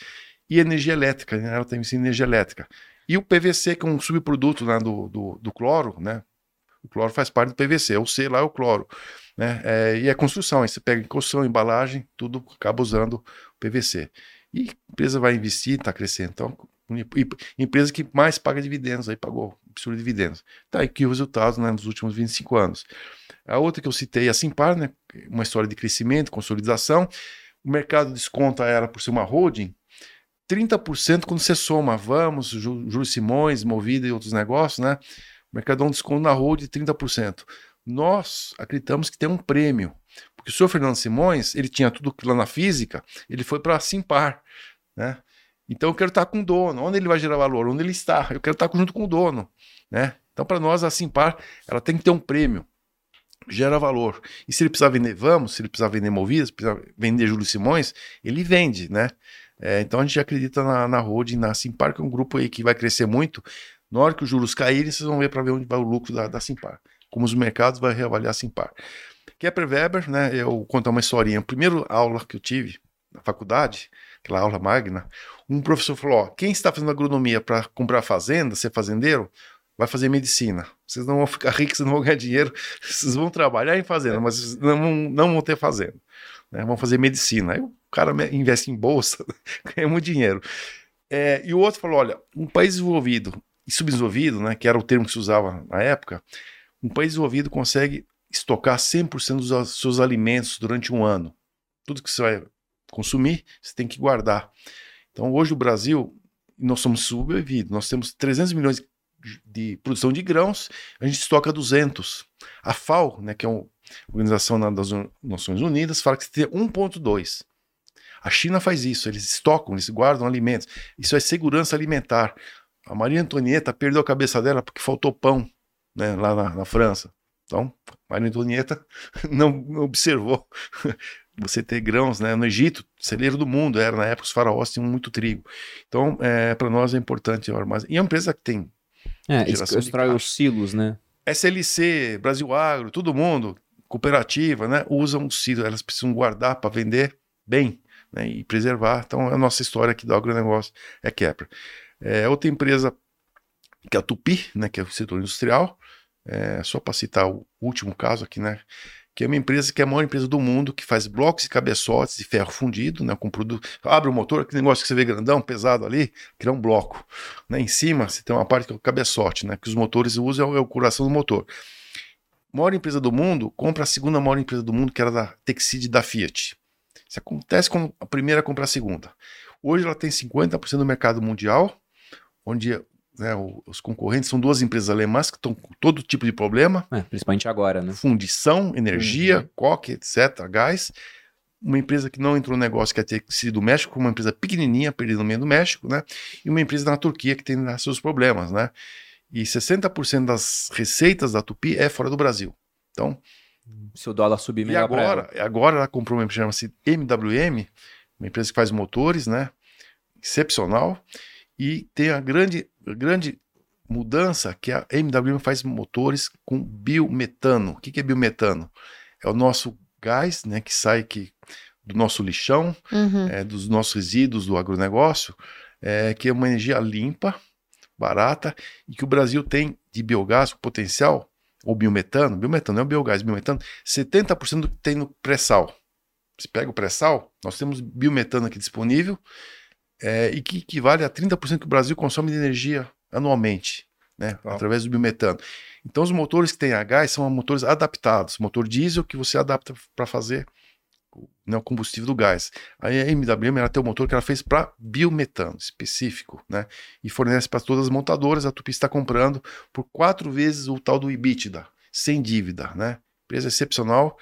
e energia elétrica, né, ela tem energia elétrica. E o PVC, que é um subproduto né, do, do, do cloro, né, o cloro faz parte do PVC, o C lá é o cloro né? É, e a construção, aí você pega construção, embalagem, tudo acaba usando PVC. E a empresa vai investir, está crescendo. Então, empresa que mais paga dividendos, aí pagou absurdo de dividendos. Tá aqui o resultado né, nos últimos 25 anos. A outra que eu citei, a Simpar, né? uma história de crescimento, consolidação. O mercado desconta ela por ser uma holding. 30% quando você soma, vamos, Júlio Simões, Movida e outros negócios, né? O um desconto na holding de 30% nós acreditamos que tem um prêmio. Porque o senhor Fernando Simões, ele tinha tudo lá na física, ele foi para Simpar, né? Então eu quero estar com o dono. Onde ele vai gerar valor? Onde ele está? Eu quero estar junto com o dono, né? Então para nós a Simpar, ela tem que ter um prêmio. Gera valor. E se ele precisar vender Vamos, se ele precisar vender Movidas, precisar vender Júlio Simões, ele vende, né? É, então a gente acredita na, na holding, na Simpar, que é um grupo aí que vai crescer muito. Na hora que os juros caírem, vocês vão ver para ver onde vai o lucro da, da Simpar como os mercados vai reavaliar a Simpar. Kepler Weber, né, eu contar uma historinha. A primeira aula que eu tive na faculdade, aquela aula magna, um professor falou: ó, quem está fazendo agronomia para comprar fazenda, ser fazendeiro, vai fazer medicina. Vocês não vão ficar ricos, não vão ganhar dinheiro, vocês vão trabalhar em fazenda, mas não, vão- não vão ter fazenda. Né, vão fazer medicina. Aí o cara investe em bolsa, ganha muito dinheiro. É, e o outro falou: olha, um país desenvolvido e subdesenvolvido, né, que era o termo que se usava na época, um país desenvolvido consegue estocar 100% dos seus alimentos durante um ano. Tudo que você vai consumir, você tem que guardar. Então, hoje o Brasil, nós somos subdesenvolvidos. Nós temos 300 milhões de- produção de grãos, a gente estoca 200. A FAO, né, que é uma organização das Nações Unidas, fala que você tem 1,2. A China faz isso, eles estocam, eles guardam alimentos. Isso é segurança alimentar. A Maria Antonieta perdeu a cabeça dela porque faltou pão né, lá na, na França. Então, Maria Antonieta não observou você ter grãos, né? No Egito, celeiro do mundo era na época os faraós tinham muito trigo. Então, é, para nós é importante o armazém. E é uma empresa que tem É, constrói os silos, né? SLC, Brasil Agro, todo mundo, cooperativa, né? Usam o silo, elas precisam guardar para vender bem, né? E preservar. Então, a nossa história aqui do agronegócio é quebra. É, outra empresa que é a Tupi, né? Que é o setor industrial. É, só para citar o último caso aqui, né? Que é uma empresa que é a maior empresa do mundo, que faz blocos e cabeçotes de ferro fundido, né? Com produto. Abre o motor, aquele negócio que você vê grandão, pesado ali, que é um bloco. Né? Em cima, você tem uma parte que é o cabeçote, né? Que os motores usam, é o- é o coração do motor. Maior empresa do mundo compra a segunda maior empresa do mundo, que era da Texid da Fiat. Isso acontece quando a primeira compra a segunda. Hoje ela tem 50% do mercado mundial, onde né, os concorrentes são duas empresas alemãs que estão com todo tipo de problema, É, principalmente agora, né? fundição, energia, coque, etc., gás. Uma empresa que não entrou no negócio, que é ter sido do México, uma empresa pequenininha, perdida no meio do México, né? E uma empresa na Turquia que tem lá seus problemas, né? E 60% das receitas da Tupi é fora do Brasil. Então, Se o dólar subir e melhor ela. agora, agora ela comprou uma empresa que chama-se MWM, uma empresa que faz motores, né? Excepcional. E tem a grande, a grande mudança que a MWM faz motores com biometano. O que que é biometano? É o nosso gás, né, que sai que, do nosso lixão, Uhum. é, dos nossos resíduos do agronegócio, é, que é uma energia limpa, barata, e que o Brasil tem de biogás, o potencial, ou biometano, biometano não é o biogás, biometano, 70% tem no pré-sal. Você pega o pré-sal, nós temos biometano aqui disponível, é, e que equivale a 30% que o Brasil consome de energia anualmente, né, Uau. através do biometano. Então, os motores que têm a gás são motores adaptados, motor diesel que você adapta para fazer né, o combustível do gás. Aí a MWM ela tem um motor que ela fez para biometano específico, né? E fornece para todas as montadoras. A Tupi está comprando por quatro vezes o tal do EBITDA, sem dívida, né? Empresa excepcional,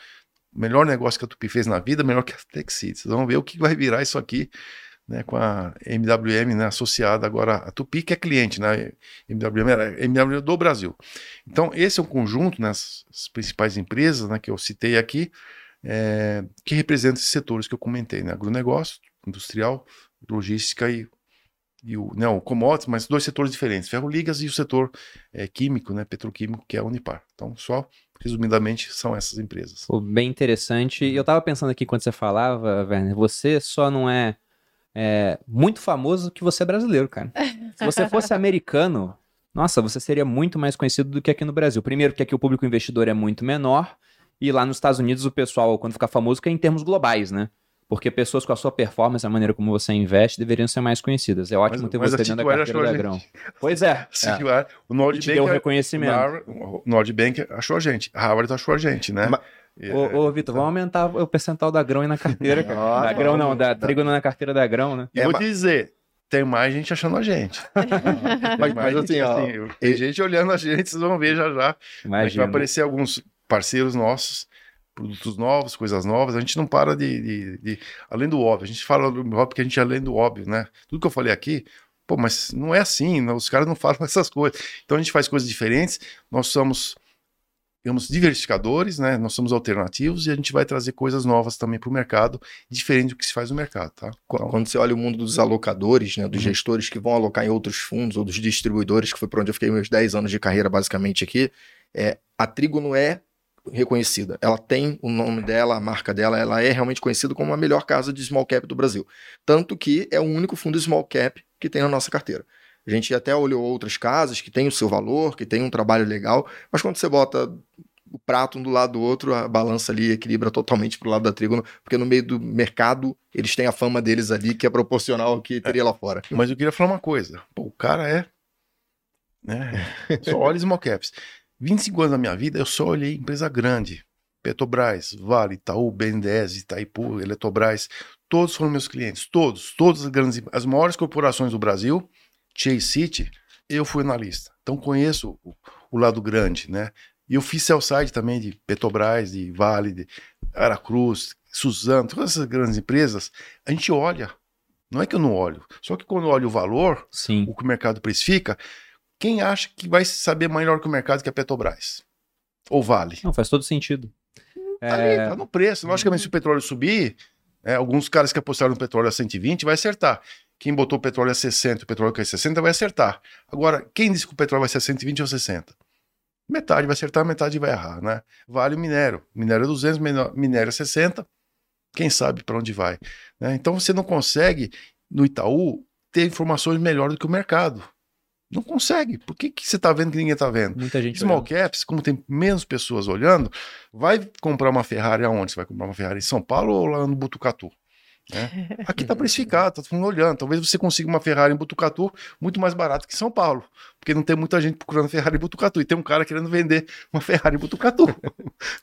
melhor negócio que a Tupi fez na vida, melhor que a Texid. Vocês vão ver o que vai virar isso aqui, né? Com a MWM né, associada agora à Tupi, que é cliente, né? MWM era MWM do Brasil. Então esse é um conjunto, né? As principais empresas, né? Que eu citei aqui é, que representa esses setores que eu comentei, né? Agronegócio, industrial, logística e, e o, não, o commodities, mas dois setores diferentes, ferroligas e o setor é, químico, né? Petroquímico, que é a Unipar. Então, só resumidamente, são essas empresas. Pô, bem interessante. E eu tava pensando aqui quando você falava, Werner, você só não é, é, muito famoso que você é brasileiro, cara. Se você fosse americano, nossa, você seria muito mais conhecido do que aqui no Brasil. Primeiro, porque aqui o público investidor é muito menor. E lá nos Estados Unidos o pessoal, quando fica famoso, quer em termos globais, né? Porque pessoas com a sua performance, a maneira como você investe, deveriam ser mais conhecidas. É ótimo Mas- ter mas você a dentro da carteira da Grão. Pois é. Sim, é. O Nordbank, deu é- reconhecimento. o Nordbank achou a gente, a Harvard achou a gente, né? Mas- É, Ô, ô Vitor, vamos aumentar o percentual da Grão aí na carteira, cara. Ah, da Grão não, da tá. trigo na carteira da Grão, né? E É, vou te dizer, tem mais gente achando a gente. Mas- mas gente, assim, ó, assim, tem gente olhando a gente, vocês vão ver já já. Vai Imagina. aparecer alguns parceiros nossos, produtos novos, coisas novas. A gente não para de, de- de- Além do óbvio, a gente fala do óbvio porque a gente é além do óbvio, né? Tudo que eu falei aqui, pô, mas não é assim, não, os caras não falam essas coisas. Então a gente faz coisas diferentes, nós somos. Digamos, diversificadores, né? Nós somos alternativos e a gente vai trazer coisas novas também para o mercado, diferente do que se faz no mercado, tá? Então, Quando você olha o mundo dos alocadores, né, dos Uhum. gestores que vão alocar em outros fundos, ou dos distribuidores, que foi por onde eu fiquei meus 10 anos de carreira basicamente aqui, é, a Trigo não é reconhecida. Ela tem o nome dela, a marca dela, ela é realmente conhecida como a melhor casa de small cap do Brasil. Tanto que é o único fundo small cap que tem na nossa carteira. A gente até olhou outras casas que têm o seu valor, que tem um trabalho legal, mas quando você bota o prato um do lado do outro, a balança ali equilibra totalmente pro lado da trigo, porque no meio do mercado eles têm a fama deles ali que é proporcional ao que teria lá fora. Mas eu queria falar uma coisa. Pô, o cara é. Né? Só olha small caps. 25 anos da minha vida, eu só olhei empresa grande. Petrobras, Vale, Itaú, BNDES, Itaipu, Eletrobras. Todos foram meus clientes. Todos. Todas as grandes. As maiores corporações do Brasil, Chase City, eu fui analista. Então conheço o, o lado grande, né? E eu fiz sell side também de Petrobras, de Vale, de Aracruz, Suzano, todas essas grandes empresas. A gente olha. Não é que eu não olho. Só que quando eu olho o valor, Sim. o que o mercado precifica, quem acha que vai saber melhor que o mercado que a Petrobras? Ou Vale? Não, faz todo sentido. Tá ali, tá no preço. Logicamente, se o petróleo subir, é, alguns caras que apostaram no petróleo a 120 vai acertar. Quem botou o petróleo a 60 o petróleo cai a 60 vai acertar. Agora, quem disse que o petróleo vai ser a 120 ou 60? Metade vai acertar, metade vai errar, né? Vale o minério. Minério é 200, menor- minério é 60. Quem sabe para onde vai? né? Então você não consegue, no Itaú, ter informações melhores do que o mercado. Não consegue. Por que, que você está vendo que ninguém está vendo? Muita gente. Small olhando. caps, como tem menos pessoas olhando, vai comprar uma Ferrari aonde? Você vai comprar uma Ferrari em São Paulo ou lá no Butucatu? né? Aqui está precificado, tá todo mundo olhando. Talvez você consiga uma Ferrari em Butucatu muito mais barato que em São Paulo, porque não tem muita gente procurando Ferrari em Butucatu e tem um cara querendo vender uma Ferrari em Butucatu.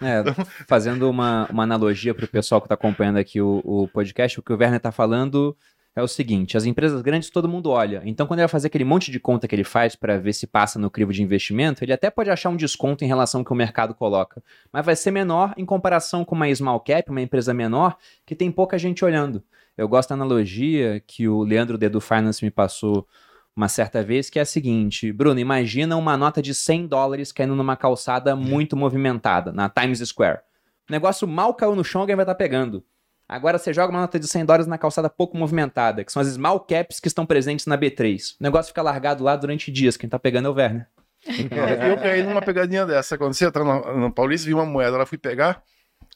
É, fazendo uma, uma analogia para o pessoal que está acompanhando aqui o, o podcast, o que o Werner está falando é o seguinte: as empresas grandes todo mundo olha. Então, quando ele vai fazer aquele monte de conta que ele faz para ver se passa no crivo de investimento, ele até pode achar um desconto em relação ao que o mercado coloca, mas vai ser menor em comparação com uma small cap, uma empresa menor, que tem pouca gente olhando. Eu gosto da analogia que o Leandro Dedo Finance me passou uma certa vez, que é a seguinte: Bruno, imagina uma nota de 100 dólares caindo numa calçada muito movimentada, na Times Square. O negócio mal caiu no chão, alguém vai estar pegando. Agora você joga uma nota de 100 dólares na calçada pouco movimentada, que são as small caps que estão presentes na B3. O negócio fica largado lá durante dias. Quem tá pegando é o Werner. É, eu caí numa pegadinha dessa. Quando você tá na, na Paulista, vi uma moeda, ela fui pegar,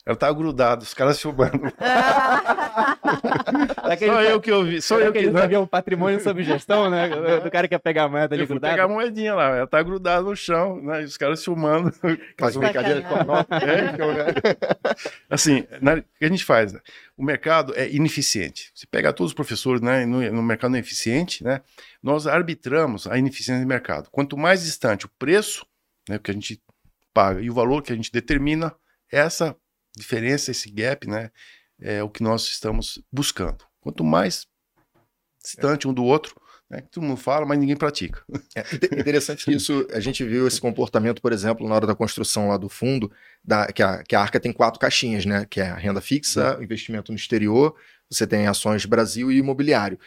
Ela tava grudada, os caras filmando. Daquele- só eu que ouvi, só eu que. Né? sabia o patrimônio sob gestão, né? Do cara que quer pegar a moeda ali Eu fui pegar a grudada. moedinha lá, ela tá grudada no chão, né? E os caras filmando. Faz brincadeira com a nota. É, né? Assim, na- o que a gente faz? O mercado é ineficiente. Você pega todos os professores né, no, no mercado não é eficiente, né? Nós arbitramos a ineficiência do mercado. Quanto mais distante o preço, né, que a gente paga, e o valor que a gente determina, essa diferença, esse gap, né, é o que nós estamos buscando. Quanto mais distante um do outro, né, todo mundo fala, mas ninguém pratica. É inte- interessante que isso, a gente viu esse comportamento, por exemplo, na hora da construção lá do fundo, da, que, a, que a Arca tem quatro caixinhas, né? Que é a renda fixa, investimento no exterior, você tem ações Brasil e imobiliário.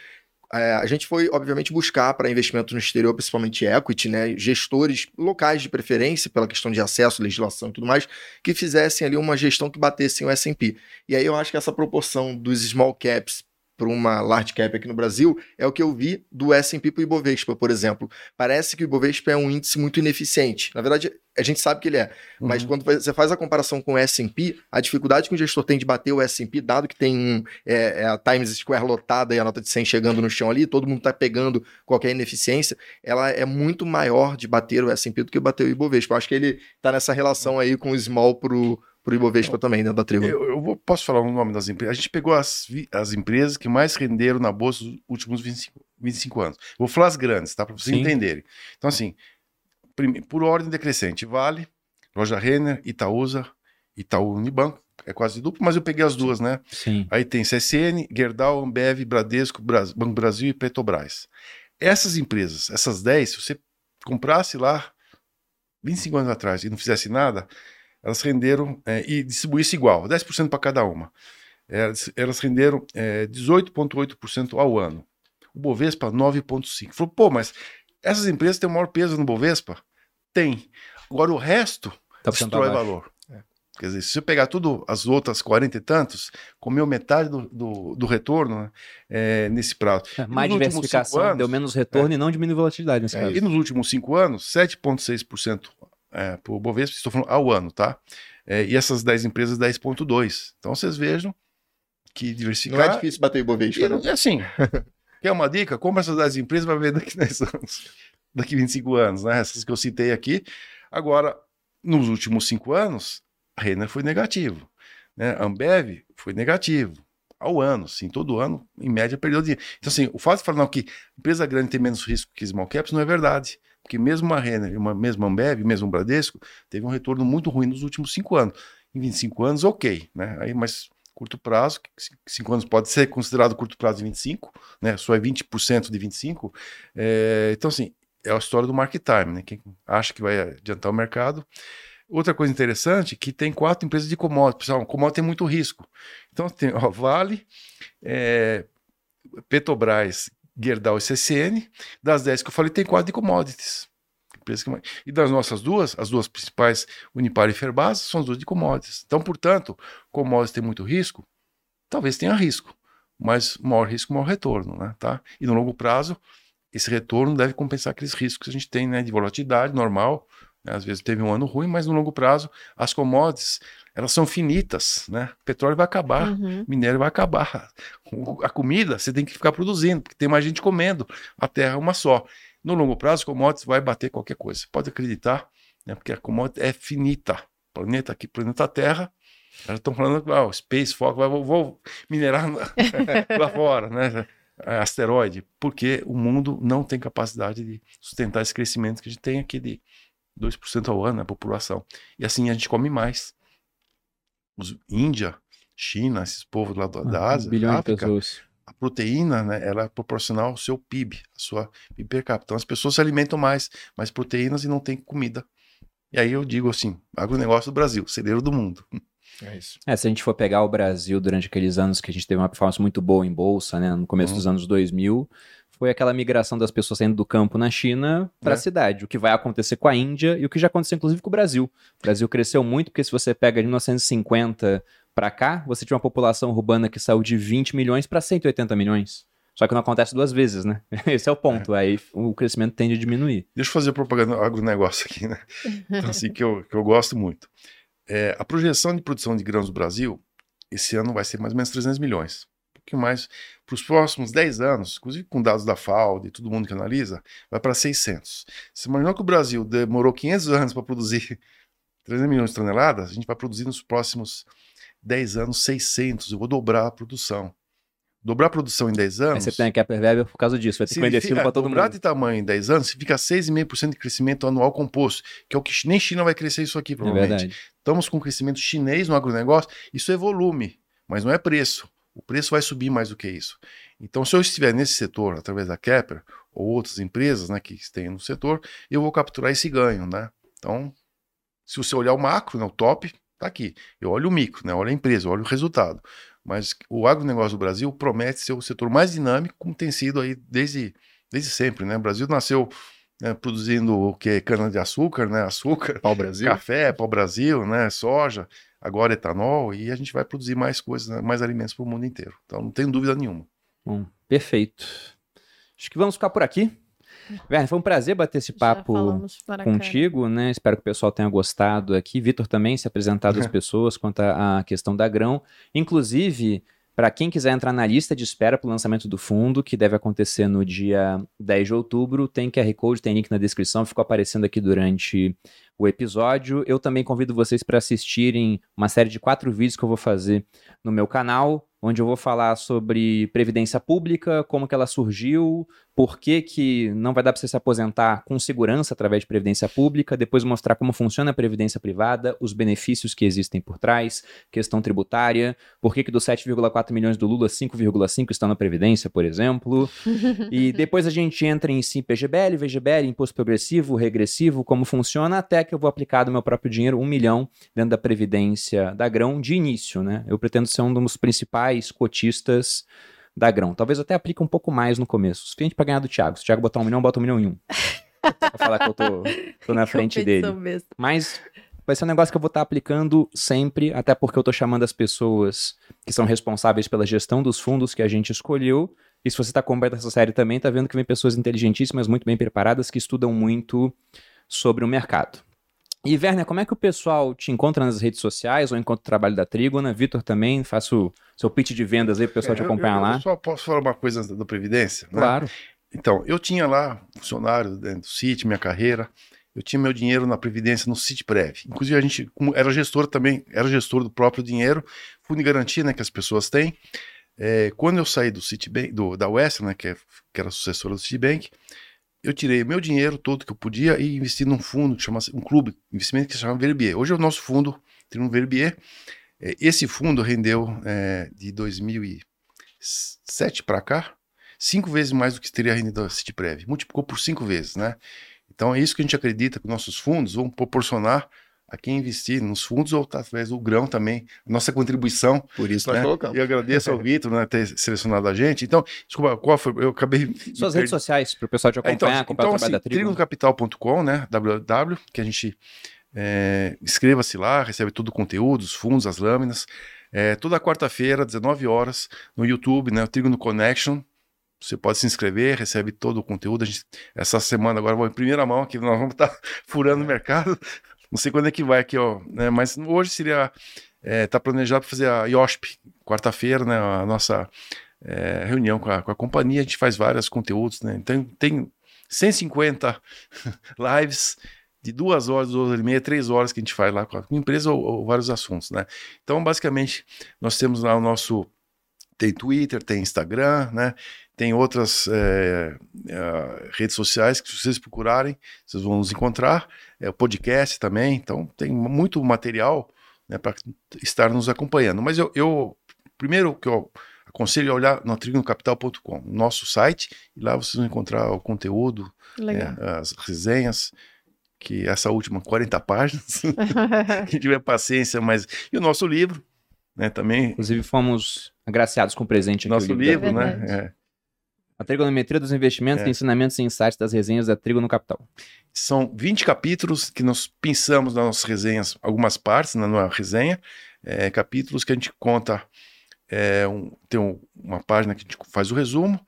É, a gente foi, obviamente, buscar para investimento no exterior, principalmente equity, né? Gestores locais de preferência, pela questão de acesso, legislação e tudo mais, que fizessem ali uma gestão que batessem o S&P. E aí eu acho que essa proporção dos small caps para uma large cap aqui no Brasil é o que eu vi do S&P para o Ibovespa, por exemplo. Parece que o Ibovespa é um índice muito ineficiente. Na verdade, a gente sabe que ele é. Mas Uhum. quando você faz a comparação com o S&P, a dificuldade que o gestor tem de bater o S&P, dado que tem um, é, é a Times Square lotada e a nota de 100 chegando no chão ali, todo mundo está pegando qualquer ineficiência, ela é muito maior de bater o S&P do que bater o Ibovespa. Eu acho que ele está nessa relação aí com o small pro, pro Ibovespa também, dentro da tribo. Eu, eu vou- posso falar o nome das empresas? A gente pegou as, as empresas que mais renderam na bolsa nos últimos 25, 25 anos. Vou falar as grandes, tá? Para vocês Sim. entenderem. Então, assim, por ordem decrescente, Vale, Loja Renner, Itaúsa, Itaú Unibanco, é quase duplo, mas eu peguei as duas, né? Sim. Aí tem CSN, Gerdau, Ambev, Bradesco, Bras- Banco Brasil e Petrobras. Essas empresas, essas 10, se você comprasse lá 25 anos atrás e não fizesse nada, elas renderam é, e distribuísse igual, 10% para cada uma. Elas, elas renderam é, 18,8% ao ano. O Bovespa, 9,5%. Falou, pô, mas essas empresas têm o maior peso no Bovespa? Tem. Agora o resto Tá destrói valor. Quer dizer, se você pegar tudo, as outras 40 e tantos, comeu metade do, do, do retorno né, é, nesse prazo. É, Mais diversificação, anos- deu menos retorno e não diminui volatilidade nesse É caso. E nos últimos cinco anos, 7,6% é, para o Bovespa, estou falando ao ano, tá? É, e essas 10 empresas, 10,2%. Então vocês vejam que diversificar. Não é difícil bater o Ibovespa, não- né? É assim. quer uma dica? Compra essas 10 empresas vai ver daqui 10 anos. Daqui 25 anos, né? Essas que eu citei aqui. Agora, nos últimos cinco anos, a Renner foi negativo. Né? A Ambev foi negativo. Ao ano, sim, todo ano, em média, perdeu dinheiro. Então, assim, o fato de falar não, que empresa grande tem menos risco que small caps não é verdade. Porque mesmo uma Renner, uma mesma Ambev, mesmo Bradesco, teve um retorno muito ruim nos últimos cinco anos. Em 25 anos, ok, né? Aí, mas curto prazo, cinco anos pode ser considerado curto prazo de 25, né? Só é 20% de 25. É, então, assim, é a história do market time, né? Quem acha que vai adiantar o mercado. Outra coisa interessante, que tem quatro empresas de commodity. Pessoal, commodity tem muito risco. Então, tem ó, Vale, é, Petrobras, Gerdau e CCN. Das 10 que eu falei, tem quatro de commodities. E das nossas duas, as duas principais, Unipar e Ferbasa, são as duas de commodities. Então, portanto, commodities tem muito risco? Talvez tenha risco, mas maior risco, maior retorno, né? Tá? E no longo prazo, esse retorno deve compensar aqueles riscos que a gente tem né, de volatilidade normal. Às vezes teve um ano ruim, mas no longo prazo, as commodities, elas são finitas, né? Petróleo vai acabar, Uhum. minério vai acabar. O- A comida você tem que ficar produzindo, porque tem mais gente comendo. A terra é uma só. No longo prazo, commodities vai bater qualquer coisa. Você pode acreditar, né? Porque a commodity é finita. Planeta aqui, planeta Terra. Elas estão falando, ah, o Space Fox, vai, vou, vou minerar lá fora, né? É, Asteroide, porque o mundo não tem capacidade de sustentar esse crescimento que a gente tem aqui de 2% ao ano na população. E assim a gente come mais. Os Índia, China, esses povos lá da, da Ah, Ásia, bilhões de África, pessoas. a proteína, né, ela é proporcional ao seu PIB, a sua PIB per capita. Então as pessoas se alimentam mais, mais proteínas e não tem comida. E aí eu digo assim, agronegócio do Brasil, celeiro do mundo. É isso. É, se a gente for pegar o Brasil durante aqueles anos que a gente teve uma performance muito boa em bolsa, né, no começo Uhum. dos anos 2000, foi aquela migração das pessoas saindo do campo na China para a É. cidade, o que vai acontecer com a Índia e o que já aconteceu inclusive com o Brasil. O Brasil cresceu muito porque se você pega de 1950 para cá, você tinha uma população urbana que saiu de 20 milhões para 180 milhões. Só que não acontece duas vezes, né? Esse é o ponto. Aí o crescimento tende a diminuir. Deixa eu fazer propaganda agronegócio aqui, né? Então, assim, que eu, que eu gosto muito. É, a projeção de produção de grãos do Brasil, esse ano vai ser mais ou menos 300 milhões. Um pouquinho mais. Para os próximos 10 anos, inclusive com dados da FAO, de todo mundo que analisa, vai para 600. Se imaginou que o Brasil demorou 500 anos para produzir 300 milhões de toneladas, a gente vai produzir nos próximos 10 anos 600. Eu vou dobrar a produção. Dobrar a produção em 10 anos. Aí você tem aqui a pervérbia por causa disso, vai ter que vender significa- para todo dobrar mundo. de tamanho em 10 anos, significa 6,5% de crescimento anual composto, que é o que nem China vai crescer isso aqui, É provavelmente. verdade. Estamos com crescimento chinês no agronegócio, isso é volume, mas não é preço. O preço vai subir mais do que isso. Então, se eu estiver nesse setor, através da Kepler, ou outras empresas né, que têm no setor, eu vou capturar esse ganho. Né? Então, se você olhar o macro, né, o top, está aqui. Eu olho o micro, né, olho a empresa, olho o resultado. Mas o agronegócio do Brasil promete ser o setor mais dinâmico, como tem sido aí desde, desde sempre. Né? O Brasil nasceu né, produzindo o que? Cana-de-açúcar, né? açúcar, Pau Brasil. café para o Brasil, né? soja, agora etanol, e a gente vai produzir mais coisas, né, mais alimentos para o mundo inteiro. Então não tenho dúvida nenhuma. Bom, perfeito. Acho que vamos ficar por aqui. Werner, foi um prazer bater esse papo contigo, né? Espero que o pessoal tenha gostado aqui. Vitor também se apresentado às pessoas quanto à à questão da grão. Inclusive, para quem quiser entrar na lista de espera para o lançamento do fundo, que deve acontecer no dia 10 de outubro, tem QR Code, tem link na descrição, ficou aparecendo aqui durante o episódio. Eu também convido vocês para assistirem uma série de quatro vídeos que eu vou fazer no meu canal, onde eu vou falar sobre previdência pública, como que ela surgiu, por que, que não vai dar para você se aposentar com segurança através de previdência pública, depois mostrar como funciona a previdência privada, os benefícios que existem por trás, questão tributária, por que, que dos 7,4 milhões do Lula, 5,5 estão na previdência, por exemplo. e depois a gente entra em sim PGBL, VGBL, imposto progressivo, regressivo, como funciona, até que eu vou aplicar do meu próprio dinheiro um milhão dentro da previdência da Grão de início, né? Eu pretendo ser um dos principais cotistas da Grão. Talvez até aplique um pouco mais no começo. O suficiente para ganhar do Thiago. Se o Thiago botar um milhão, bota um milhão em um. pra falar que eu tô, tô na frente dele. Besta. Mas vai ser um negócio que eu vou estar aplicando sempre, até porque eu tô chamando as pessoas que são responsáveis pela gestão dos fundos que a gente escolheu. E se você está acompanhando essa série também, tá vendo que vem pessoas inteligentíssimas, muito bem preparadas, que estudam muito sobre o mercado. E, Werner, como é que o pessoal te encontra nas redes sociais ou encontra o trabalho da Trígona? Vitor também, faço seu pitch de vendas aí pro pessoal te É, eu- acompanhar eu, lá. Eu só posso falar uma coisa da, Previdência? né? Claro. Então, eu tinha lá funcionário dentro do CIT, minha carreira. Eu tinha meu dinheiro na Previdência no CITPrev. Inclusive, a gente como era gestor também, era gestor do próprio dinheiro, fundo de garantia né, que as pessoas têm. É, quando eu saí do Citibank, do, da Western, né, que, é- que era sucessora do Citibank, eu tirei meu dinheiro todo que eu podia e investi num fundo que um clube investimento que se chama Verbier. Hoje é o nosso fundo, tem um Verbier. É, esse fundo rendeu é, de 2007 para cá cinco vezes mais do que teria rendido a Citiprev. Multiplicou por cinco vezes, né? Então é isso que a gente acredita que nossos fundos vão proporcionar a quem investir nos fundos ou através do grão também, nossa contribuição. Por isso né? E agradeço ao Vitor né, ter selecionado a gente. Então, desculpa, qual foi? Eu acabei. Suas redes sociais, para o pessoal te acompanhar, então, acompanhar então o trabalho assim, da Trígona. trigonocapital.com, né? www, que a gente é, inscreva-se lá, recebe todo o conteúdo, os fundos, as lâminas. É, toda quarta-feira, 19 horas, no YouTube, né? O Trigono Connection. Você pode se inscrever, recebe todo o conteúdo. A gente, essa semana agora vou em primeira mão aqui, nós vamos estar furando o mercado. Não sei quando é que vai aqui, ó. Né? Mas hoje seria. É, tá planejado para fazer a IOSP, quarta-feira, né? A nossa é, reunião com a, com a companhia. A gente faz vários conteúdos, né? Então tem 150 lives de duas horas, duas horas e meia, três horas que a gente faz lá com a empresa ou, ou vários assuntos, né? Então, basicamente, nós temos lá o nosso tem Twitter, tem Instagram, né? Tem outras é, é, redes sociais que se vocês procurarem, vocês vão nos encontrar. É o podcast também, então tem muito material né, para estar nos acompanhando. Mas eu, eu primeiro que eu aconselho é olhar no trigonocapital.com, nosso site, e lá vocês vão encontrar o conteúdo, Legal. é, as resenhas, que essa última 40 páginas, quem tiver paciência, mas e o nosso livro, né, também Inclusive, fomos agraciados com o presente aqui. nosso livro, É né? é. A Trigonometria dos Investimentos, É. Ensinamentos e Insights das Resenhas da Trigo no Capital. São 20 capítulos que nós pensamos nas nossas resenhas, algumas partes na nossa resenha, é, capítulos que a gente conta, é, um- tem um- uma página que a gente faz o resumo,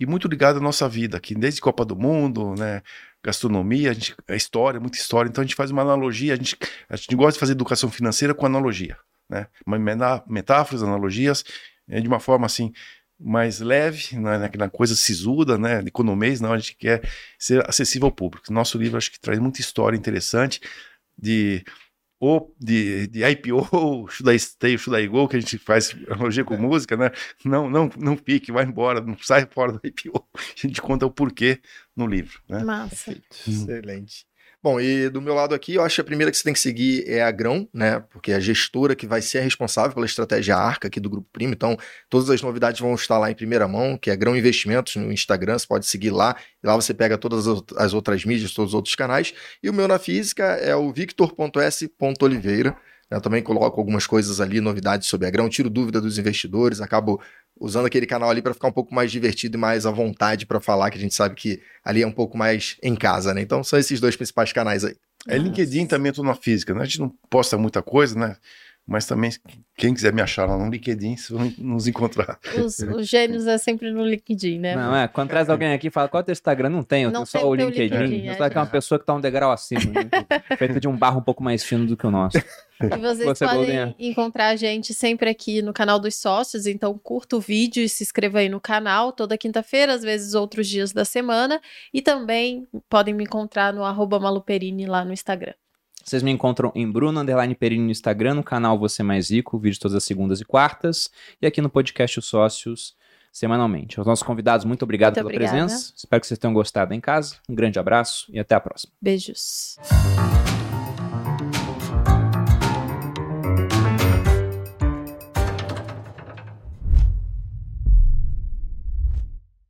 e muito ligado à nossa vida, aqui desde Copa do Mundo, né? Gastronomia, a, gente, a história, muita história. Então a gente faz uma analogia, a gente, a gente gosta de fazer educação financeira com analogia, né? Metáforas, analogias, é de uma forma assim mais leve, não é naquela coisa sisuda, né, de economês, não, a gente quer ser acessível ao público. Nosso livro acho que traz muita história interessante de ou de, de IPO, should I stay, should I go, que a gente faz analogia com música, né? Não, não, não fique, vai embora, não sai fora do IPO. A gente conta o porquê no livro, né? Massa. Excelente. Bom, e do meu lado aqui, eu acho que a primeira que você tem que seguir é a Grão, né? Porque é a gestora que vai ser a responsável pela estratégia ARCA aqui do Grupo Primo. Então, todas as novidades vão estar lá em primeira mão, que é Grão Investimentos no Instagram, você pode seguir lá. E lá você pega todas as outras mídias, todos os outros canais. E o meu na física é o victor.s.oliveira. Eu também coloco algumas coisas ali, novidades sobre a Grão, tiro dúvida dos investidores, acabo usando aquele canal ali para ficar um pouco mais divertido e mais à vontade para falar, que a gente sabe que ali é um pouco mais em casa, né? Então são esses dois principais canais aí. É LinkedIn também, eu tô na física, né? A gente não posta muita coisa, né? Mas também, quem quiser me achar lá no LinkedIn, vocês vão nos encontrar. Os, os gênios é sempre no LinkedIn, né? Não, é. Quando traz alguém aqui e fala, qual é o teu Instagram? Não tem, eu Não tenho só o LinkedIn. LinkedIn, que é uma pessoa que tá um degrau acima, né? feito de um barro um pouco mais fino do que o nosso. E vocês Você, podem Goldinha. encontrar a gente sempre aqui no canal dos sócios, então curta o vídeo e se inscreva aí no canal toda quinta-feira, às vezes outros dias da semana. E também podem me encontrar no arroba maluperini lá no Instagram. Vocês me encontram em Bruno Underline Perini no Instagram, no canal Você Mais Rico, vídeo todas as segundas e quartas, e aqui no podcast Os Sócios, semanalmente. Aos nossos convidados, muito obrigado Muito pela obrigada. presença. Espero que vocês tenham gostado em casa. Um grande abraço e até a próxima. Beijos.